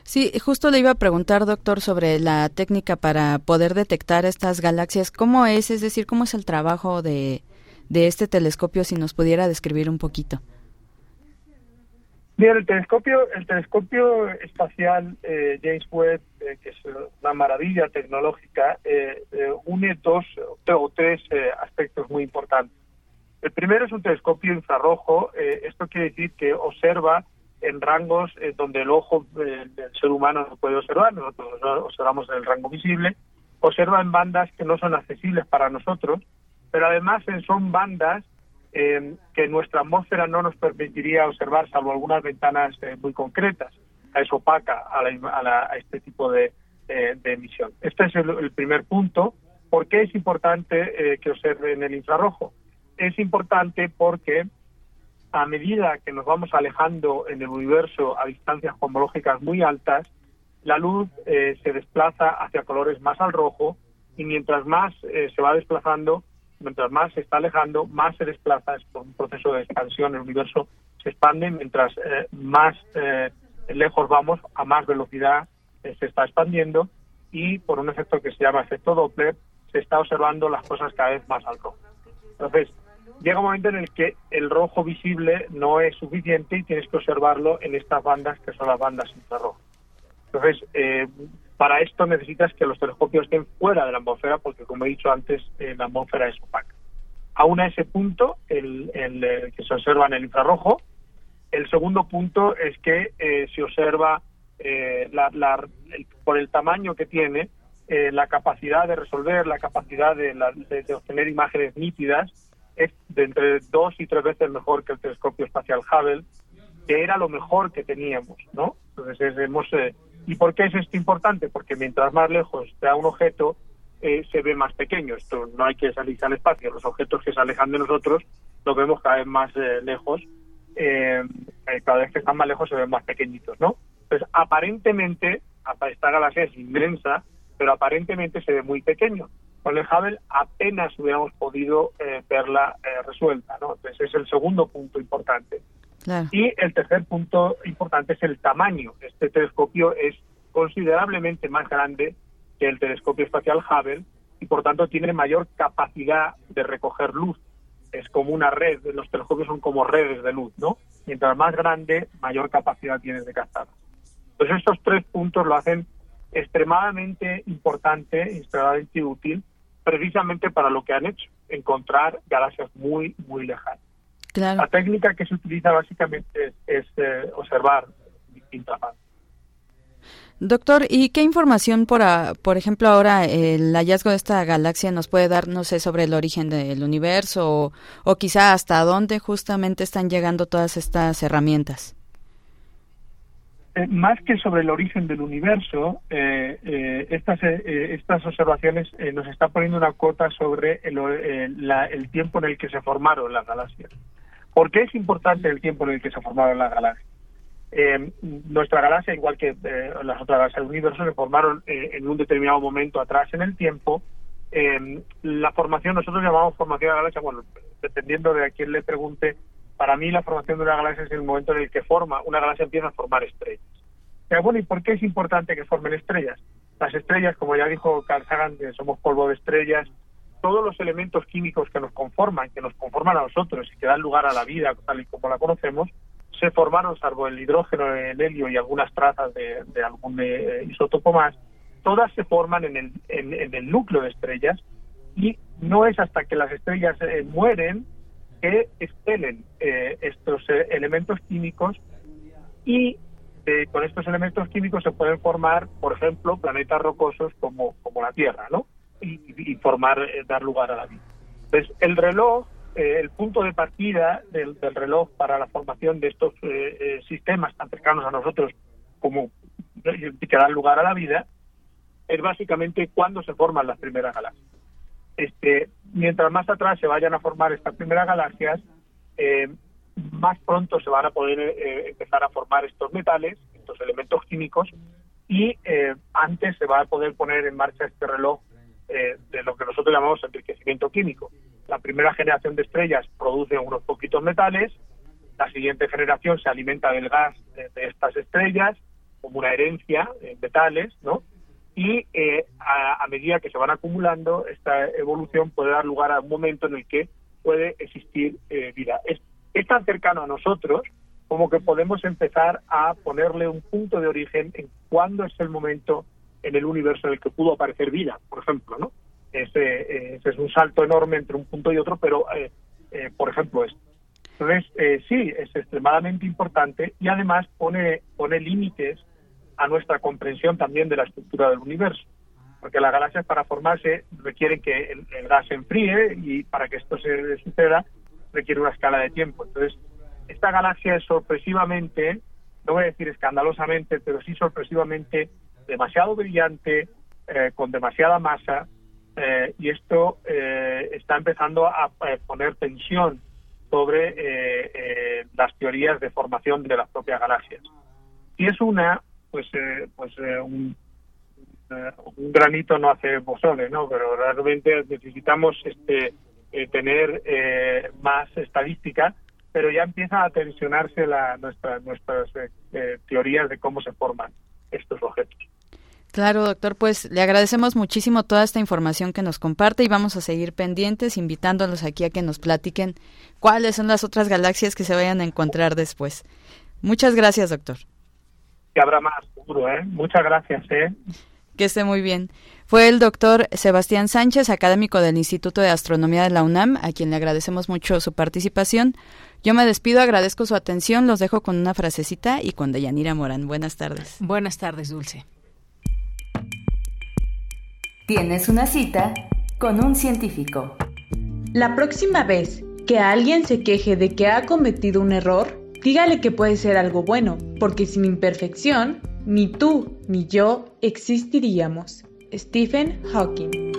Sí, justo le iba a preguntar, doctor, sobre la técnica para poder detectar estas galaxias. ¿Cómo es? Es decir, ¿cómo es el trabajo de, de este telescopio? Si nos pudiera describir un poquito. Bien, el telescopio, el telescopio espacial eh, James Webb, eh, que es una maravilla tecnológica, eh, une dos o tres aspectos muy importantes. El primero es un telescopio infrarrojo. esto quiere decir que observa en rangos eh, donde el ojo del ser humano no puede observar, nosotros observamos en el rango visible, observa en bandas que no son accesibles para nosotros, pero además eh, son bandas eh, que nuestra atmósfera no nos permitiría observar, salvo algunas ventanas muy concretas. Es opaca a, a, este tipo de, emisión. Este es el, primer punto. ¿Por qué es importante que observe en el infrarrojo? Es importante porque a medida que nos vamos alejando en el universo a distancias cosmológicas muy altas, la luz eh, se desplaza hacia colores más al rojo y mientras más eh, se va desplazando, mientras más se está alejando, más se desplaza, es por un proceso de expansión, el universo se expande, mientras eh, más lejos vamos, a más velocidad se está expandiendo y por un efecto que se llama efecto Doppler, se está observando las cosas cada vez más al. Entonces, llega un momento en el que el rojo visible no es suficiente y tienes que observarlo en estas bandas que son las bandas infrarrojas. Entonces, eh, para esto necesitas que los telescopios estén fuera de la atmósfera porque, como he dicho antes, eh, la atmósfera es opaca. Aún a ese punto, el, el, que se observa en el infrarrojo, el segundo punto es que eh, se observa la, por el tamaño que tiene, la capacidad de resolver, la capacidad de, de obtener imágenes nítidas, es de entre dos y tres veces mejor que el telescopio espacial Hubble, que era lo mejor que teníamos, ¿no? Entonces hemos eh, ¿y por qué es esto importante? Porque mientras más lejos está un objeto eh, se ve más pequeño. Esto no hay que salirse al espacio. Los objetos que se alejan de nosotros los vemos cada vez más eh, lejos. cada vez que están más lejos se ven más pequeñitos, ¿no? Entonces aparentemente esta galaxia es inmensa, pero aparentemente se ve muy pequeño. Con el Hubble apenas hubiéramos podido eh, verla eh, resuelta, ¿no? Entonces es el segundo punto importante. Y el tercer punto importante es el tamaño. Este telescopio es considerablemente más grande que el telescopio espacial Hubble y por tanto tiene mayor capacidad de recoger luz. Es como una red, los telescopios son como redes de luz, ¿no? Mientras más grande, mayor capacidad tienes de captar. Entonces estos tres puntos lo hacen extremadamente importante, extremadamente útil precisamente para lo que han hecho, encontrar galaxias muy, muy lejanas. La técnica que se utiliza básicamente es, eh, observar distintas bandas. Doctor, ¿y qué información, por, por ejemplo, ahora el hallazgo de esta galaxia nos puede dar, no sé, sobre el origen del universo o, o quizá hasta dónde justamente están llegando todas estas herramientas? Eh, más que sobre el origen del universo, eh, eh, estas, estas observaciones nos están poniendo una cuota sobre el, el, tiempo en el que se formaron las galaxias. ¿Por qué es importante el tiempo en el que se formaron las galaxias? nuestra galaxia, igual que las otras galaxias del universo, se formaron en un determinado momento atrás en el tiempo. la formación, nosotros llamamos formación de galaxia, bueno, dependiendo de a quién le pregunte, para mí la formación de una galaxia es el momento en el que forma, una galaxia empieza a formar estrellas. Bueno, ¿y por qué es importante que formen estrellas? Las estrellas, como ya dijo Carl Sagan, somos polvo de estrellas, todos los elementos químicos que nos conforman, que nos conforman a nosotros y que dan lugar a la vida tal y como la conocemos, se formaron, salvo el hidrógeno, el helio y algunas trazas de, algún eh, isótopo más, todas se forman en el, en el núcleo de estrellas y no es hasta que las estrellas eh, mueren que expelen eh, estos eh, elementos químicos y con estos elementos químicos se pueden formar, por ejemplo, planetas rocosos como, como la Tierra, ¿no? Y, y formar, dar lugar a la vida. Entonces, el reloj, el punto de partida del, del, reloj para la formación de estos sistemas tan cercanos a nosotros como que dan lugar a la vida, es básicamente cuando se forman las primeras galaxias. Este, mientras más atrás se vayan a formar estas primeras galaxias, eh, más pronto se van a poder eh, empezar a formar estos metales, estos elementos químicos, y eh, antes se va a poder poner en marcha este reloj de lo que nosotros llamamos enriquecimiento químico. La primera generación de estrellas produce unos poquitos metales, la siguiente generación se alimenta del gas de, estas estrellas, como una herencia de metales, ¿no? y eh, a, medida que se van acumulando, esta evolución puede dar lugar a un momento en el que puede existir eh, vida. Es, tan cercano a nosotros como que podemos empezar a ponerle un punto de origen en cuándo es el momento en el universo en el que pudo aparecer vida, por ejemplo, ¿no? Ese, eh, ese es un salto enorme entre un punto y otro, pero, por ejemplo, esto. Entonces, sí, es extremadamente importante y además pone, pone límites a nuestra comprensión también de la estructura del universo. Porque las galaxias para formarse requieren que el, gas se enfríe y para que esto se suceda requiere una escala de tiempo. Entonces, esta galaxia es sorpresivamente, no voy a decir escandalosamente, pero sí sorpresivamente demasiado brillante, eh, con demasiada masa, eh, y esto eh, está empezando a, poner tensión sobre las teorías de formación de las propias galaxias. Y es una, pues eh, pues eh, un, eh, granito no hace bosones, ¿no? Pero realmente necesitamos este tener más estadística, pero ya empieza a tensionarse la, nuestras teorías de cómo se forman estos objetos. Claro, doctor, pues le agradecemos muchísimo toda esta información que nos comparte y vamos a seguir pendientes, invitándolos aquí a que nos platiquen cuáles son las otras galaxias que se vayan a encontrar después. Muchas gracias, doctor que habrá más seguro, ¿eh? Muchas gracias, ¿eh? Que esté muy bien. Fue el doctor Sebastián Sánchez, académico del Instituto de Astronomía de la UNAM, a quien le agradecemos mucho su participación. Yo me despido, agradezco su atención, los dejo con una frasecita y con Deyanira Morán. Buenas tardes. Buenas tardes, Dulce. Tienes una cita con un científico. La próxima vez que alguien se queje de que ha cometido un error, Dígale que puede ser algo bueno, porque sin imperfección, ni tú ni yo existiríamos. Stephen Hawking.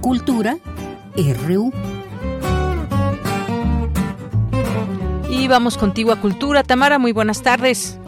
Cultura RU. Vamos contigo a Cultura. Tamara, muy buenas tardes.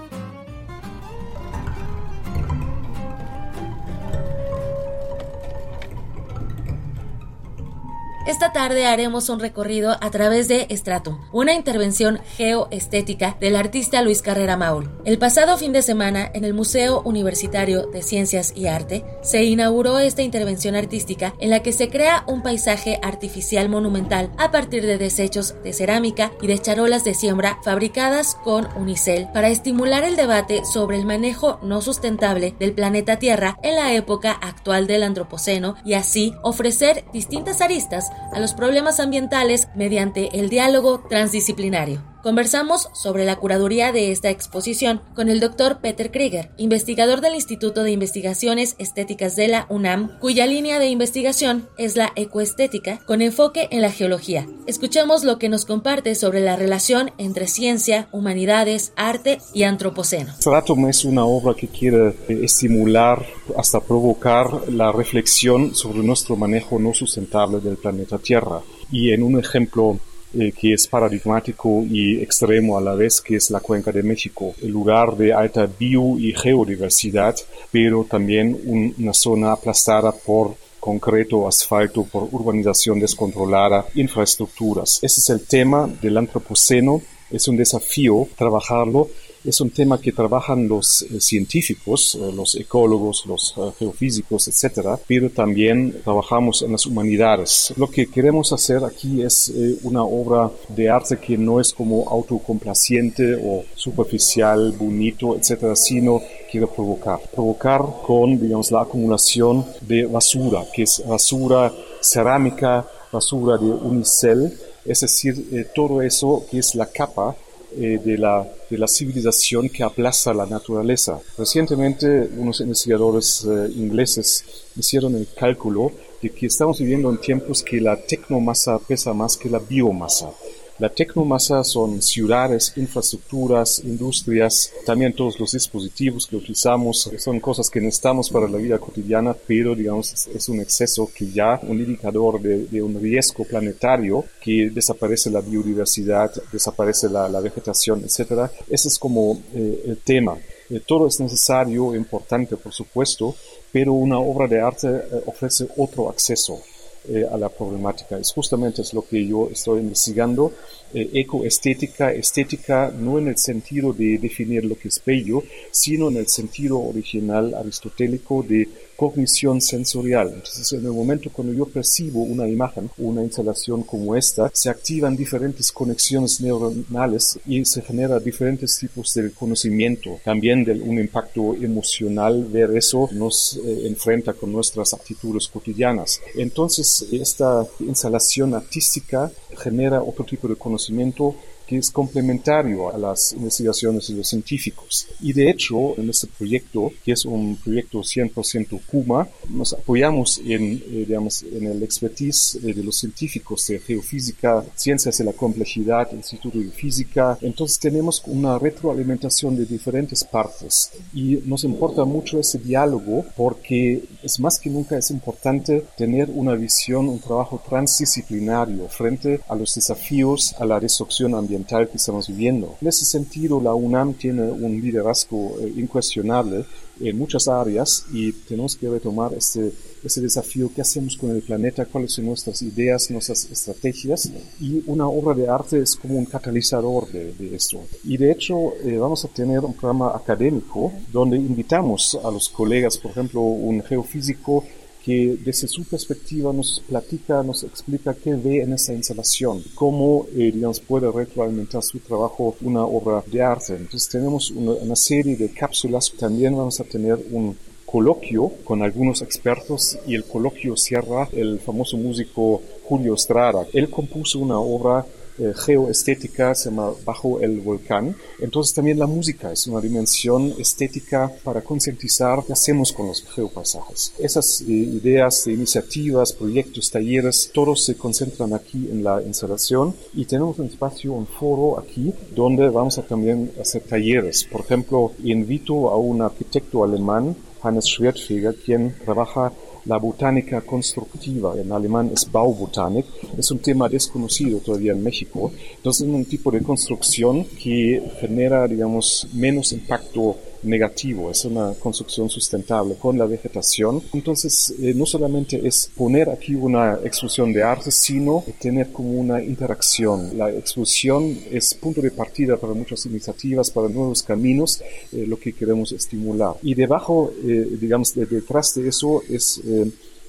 Esta tarde haremos un recorrido a través de Stratum, una intervención geoestética del artista Luis Carrera Maul. El pasado fin de semana, en el Museo Universitario de Ciencias y Arte, se inauguró esta intervención artística en la que se crea un paisaje artificial monumental a partir de desechos de cerámica y de charolas de siembra fabricadas con unicel para estimular el debate sobre el manejo no sustentable del planeta Tierra en la época actual del Antropoceno y así ofrecer distintas aristas a los problemas ambientales mediante el diálogo transdisciplinario. Conversamos sobre la curaduría de esta exposición con el doctor Peter Krieger, investigador del Instituto de Investigaciones Estéticas de la UNAM, cuya línea de investigación es la ecoestética con enfoque en la geología. Escuchemos lo que nos comparte sobre la relación entre ciencia, humanidades, arte y antropoceno. Stratum es una obra que quiere estimular hasta provocar la reflexión sobre nuestro manejo no sustentable del planeta Tierra. Y en un ejemplo eh, que es paradigmático y extremo a la vez, que es la Cuenca de México, el lugar de alta bio y geodiversidad, pero también una zona aplastada por concreto, asfalto, por urbanización descontrolada, infraestructuras. Ese es el tema del antropoceno, es un desafío trabajarlo es un tema que trabajan los eh, científicos, eh, los ecólogos, los eh, geofísicos, etcétera, pero también trabajamos en las humanidades. Lo que queremos hacer aquí es una obra de arte que no es como autocomplaciente o superficial, bonito, etcétera, sino quiere provocar. Provocar con, digamos, la acumulación de basura, que es basura cerámica, basura de unicel, es decir, todo eso que es la capa eh, de, la, de, la, civilización que aplaza la naturaleza. Recientemente unos investigadores eh, ingleses hicieron el cálculo de que estamos viviendo en tiempos que la tecnomasa pesa más que la biomasa. La tecnomasa son ciudades, infraestructuras, industrias, también todos los dispositivos que utilizamos, son cosas que necesitamos para la vida cotidiana, pero digamos es un exceso que ya un indicador de, un riesgo planetario, que desaparece la biodiversidad, desaparece la, vegetación, etc. Ese es como eh, el tema. Eh, todo es necesario, importante por supuesto, pero una obra de arte eh, ofrece otro acceso eh, a la problemática. Es justamente es lo que yo estoy investigando. Eh, ecoestética, estética no en el sentido de definir lo que es bello, sino en el sentido original aristotélico de cognición sensorial. Entonces, en el momento cuando yo percibo una imagen, una instalación como esta, se activan diferentes conexiones neuronales y se genera diferentes tipos de conocimiento. También de un impacto emocional, ver eso nos eh, enfrenta con nuestras actitudes cotidianas. Entonces, esta instalación artística genera otro tipo de conocimiento que es complementario a las investigaciones de los científicos. Y de hecho, en este proyecto, que es un proyecto 100% Kuma, nos apoyamos en, eh, digamos, en el expertise eh, de los científicos de geofísica, ciencias de la complejidad, Instituto de Física. Entonces tenemos una retroalimentación de diferentes partes y nos importa mucho ese diálogo porque es más que nunca es importante tener una visión, un trabajo transdisciplinario frente a los desafíos a la destrucción ambiental que estamos viviendo. En ese sentido, la UNAM tiene un liderazgo eh, incuestionable en muchas áreas y tenemos que retomar este, ese desafío, qué hacemos con el planeta, cuáles son nuestras ideas, nuestras estrategias y una obra de arte es como un catalizador de, esto. Y de hecho eh, vamos a tener un programa académico donde invitamos a los colegas, por ejemplo, un geofísico que desde su perspectiva nos platica, nos explica qué ve en esa instalación, cómo, eh, digamos, puede retroalimentar su trabajo una obra de arte. Entonces tenemos una, una serie de cápsulas, también vamos a tener un coloquio con algunos expertos y el coloquio cierra el famoso músico Julio Estrada. Él compuso una obra eh, geoestética, se llama Bajo el Volcán. Entonces también la música es una dimensión estética para concientizar qué hacemos con los geopaisajes. Esas eh, ideas, iniciativas, proyectos, talleres, todos se concentran aquí en la instalación y tenemos un espacio, un foro aquí donde vamos a también hacer talleres. Por ejemplo, invito a un arquitecto alemán, Hannes Schwertfeger, quien trabaja la botánica constructiva, en alemán es Baubotanik, es un tema desconocido todavía en México. Entonces es un tipo de construcción que genera, digamos, menos impacto negativo, es una construcción sustentable con la vegetación. Entonces, eh, no solamente es poner aquí una exposición de arte, sino tener como una interacción. La exposición es punto de partida para muchas iniciativas, para nuevos caminos, eh, lo que queremos estimular. Y debajo, eh, digamos, detrás de eso es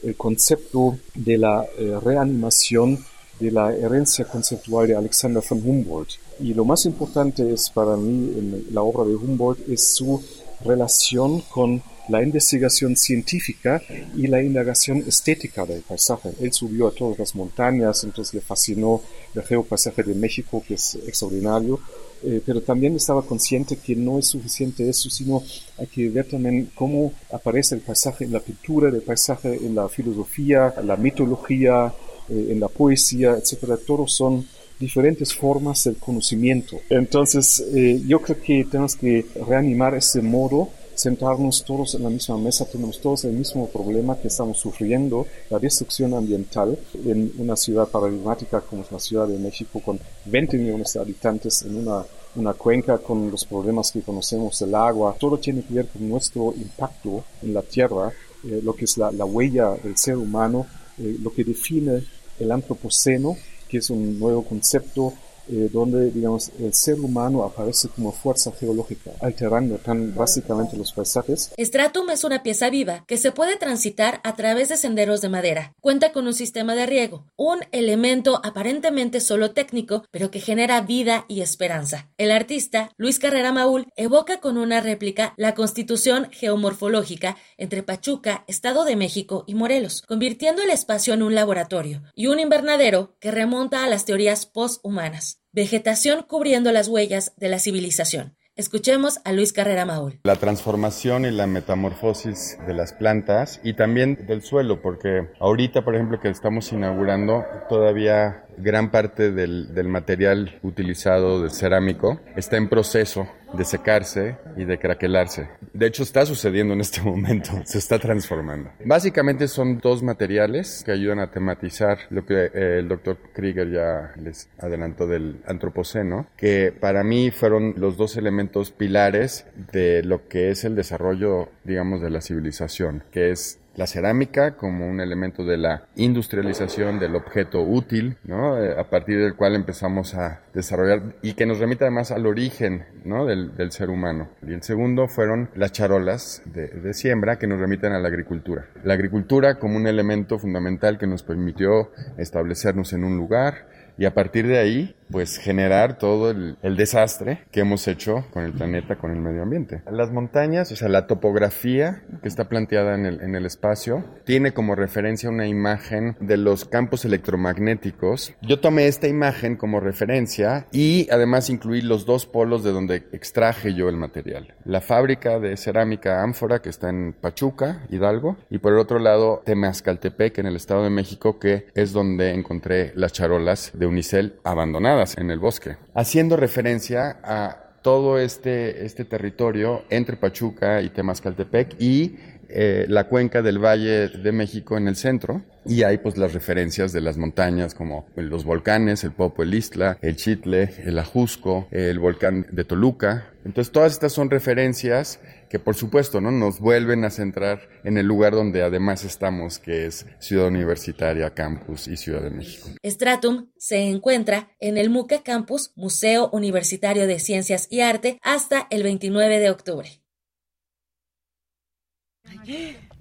el concepto de la reanimación de la herencia conceptual de Alexander von Humboldt. Y lo más importante es para mí en la obra de Humboldt es su relación con la investigación científica y la indagación estética del paisaje. Él subió a todas las montañas, entonces le fascinó el geopaisaje de México, que es extraordinario, eh, pero también estaba consciente que no es suficiente eso, sino hay que ver también cómo aparece el paisaje en la pintura del paisaje, en la filosofía, la mitología, eh, en la poesía, etcétera, todos son diferentes formas del conocimiento. Entonces, eh, yo creo que tenemos que reanimar ese modo, sentarnos todos en la misma mesa, tenemos todos el mismo problema que estamos sufriendo, la destrucción ambiental en una ciudad paradigmática como es la Ciudad de México, con 20 millones de habitantes en una una cuenca con los problemas que conocemos del agua, todo tiene que ver con nuestro impacto en la tierra, eh, lo que es la, la, huella del ser humano, lo que define el antropoceno, que es un nuevo concepto eh, donde, digamos, el ser humano aparece como fuerza geológica, alterando tan básicamente los paisajes. Stratum es una pieza viva que se puede transitar a través de senderos de madera. Cuenta con un sistema de riego, un elemento aparentemente solo técnico, pero que genera vida y esperanza. El artista, Luis Carrera Maúl, evoca con una réplica la constitución geomorfológica entre Pachuca, Estado de México y Morelos, convirtiendo el espacio en un laboratorio y un invernadero que remonta a las teorías posthumanas. Vegetación cubriendo las huellas de la civilización. Escuchemos a Luis Carrera Maúl. La transformación y la metamorfosis de las plantas y también del suelo, porque ahorita, por ejemplo, que estamos inaugurando, todavía gran parte del, del material utilizado de cerámico está en proceso de secarse y de craquelarse. De hecho, está sucediendo en este momento, se está transformando. Básicamente son dos materiales que ayudan a tematizar lo que eh, el doctor Krieger ya les adelantó del antropoceno, que para mí fueron los dos elementos pilares de lo que es el desarrollo, digamos, de la civilización, que es la cerámica como un elemento de la industrialización del objeto útil, ¿no? Eh, a partir del cual empezamos a desarrollar y que nos remite además al origen ¿no? del, ser humano. Y el segundo fueron las charolas de, de, siembra que nos remiten a la agricultura. La agricultura como un elemento fundamental que nos permitió establecernos en un lugar, y a partir de ahí, pues generar todo el, desastre que hemos hecho con el planeta, con el medio ambiente. Las montañas, o sea, la topografía que está planteada en el, en el espacio, tiene como referencia una imagen de los campos electromagnéticos. Yo tomé esta imagen como referencia y además incluí los dos polos de donde extraje yo el material. La fábrica de cerámica Ánfora, que está en Pachuca, Hidalgo, y por el otro lado, Temazcaltepec, en el Estado de México, que es donde encontré las charolas de unicel abandonadas en el bosque, haciendo referencia a todo este, este territorio entre Pachuca y Temazcaltepec y eh, la cuenca del Valle de México en el centro. Y hay pues las referencias de las montañas como los volcanes, el Popo, el Istla, el Chitle, el Ajusco, el volcán de Toluca. Entonces todas estas son referencias que por supuesto ¿no? nos vuelven a centrar en el lugar donde además estamos, que es Ciudad Universitaria, Campus y Ciudad de México. Stratum se encuentra en el MUCA Campus, Museo Universitario de Ciencias y Arte, hasta el 29 de octubre.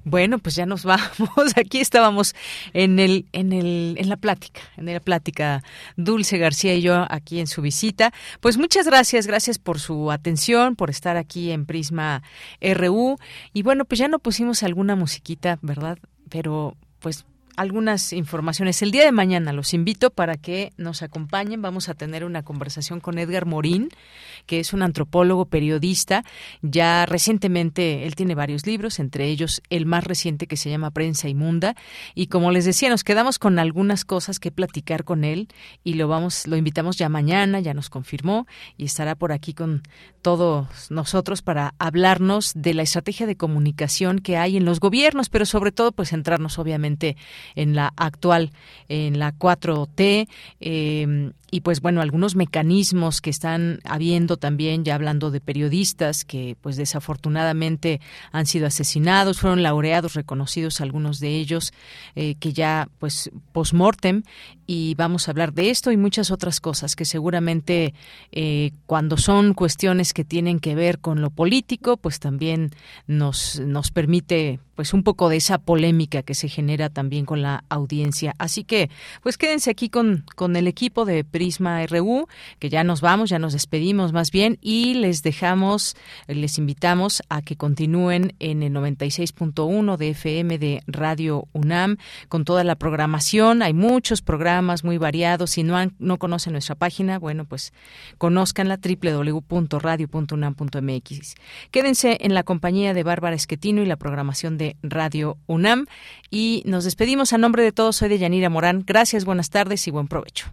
Bueno, pues ya nos vamos. Aquí estábamos en el, en el, en la plática, en la plática Dulce García y yo aquí en su visita. Pues muchas gracias, gracias por su atención, por estar aquí en Prisma RU. Y bueno, pues ya no pusimos alguna musiquita, ¿verdad? Pero pues algunas informaciones. El día de mañana los invito para que nos acompañen. Vamos a tener una conversación con Edgar Morín, que es un antropólogo, periodista. Ya recientemente, él tiene varios libros, entre ellos el más reciente que se llama Prensa Inmunda. Y como les decía, nos quedamos con algunas cosas que platicar con él y lo vamos, lo invitamos ya mañana, ya nos confirmó y estará por aquí con todos nosotros para hablarnos de la estrategia de comunicación que hay en los gobiernos, pero sobre todo, pues centrarnos obviamente en la actual, en la 4T, eh, y pues bueno, algunos mecanismos que están habiendo también, ya hablando de periodistas que pues desafortunadamente han sido asesinados, fueron laureados, reconocidos algunos de ellos, eh, que ya pues post-mortem, y vamos a hablar de esto y muchas otras cosas que seguramente eh, cuando son cuestiones que tienen que ver con lo político, pues también nos, nos permite pues un poco de esa polémica que se genera también con la audiencia. Así que pues quédense aquí con, con el equipo de Prisma RU, que ya nos vamos, ya nos despedimos más bien y les dejamos, les invitamos a que continúen en el 96.1 de FM de Radio UNAM con toda la programación. Hay muchos programas muy variados. Si no, no conocen nuestra página, bueno, pues conozcanla www.radio.unam.mx. Quédense en la compañía de Bárbara Esquetino y la programación de Radio UNAM y nos despedimos a nombre de todos. Soy de Yanira Morán. Gracias, buenas tardes y buen provecho.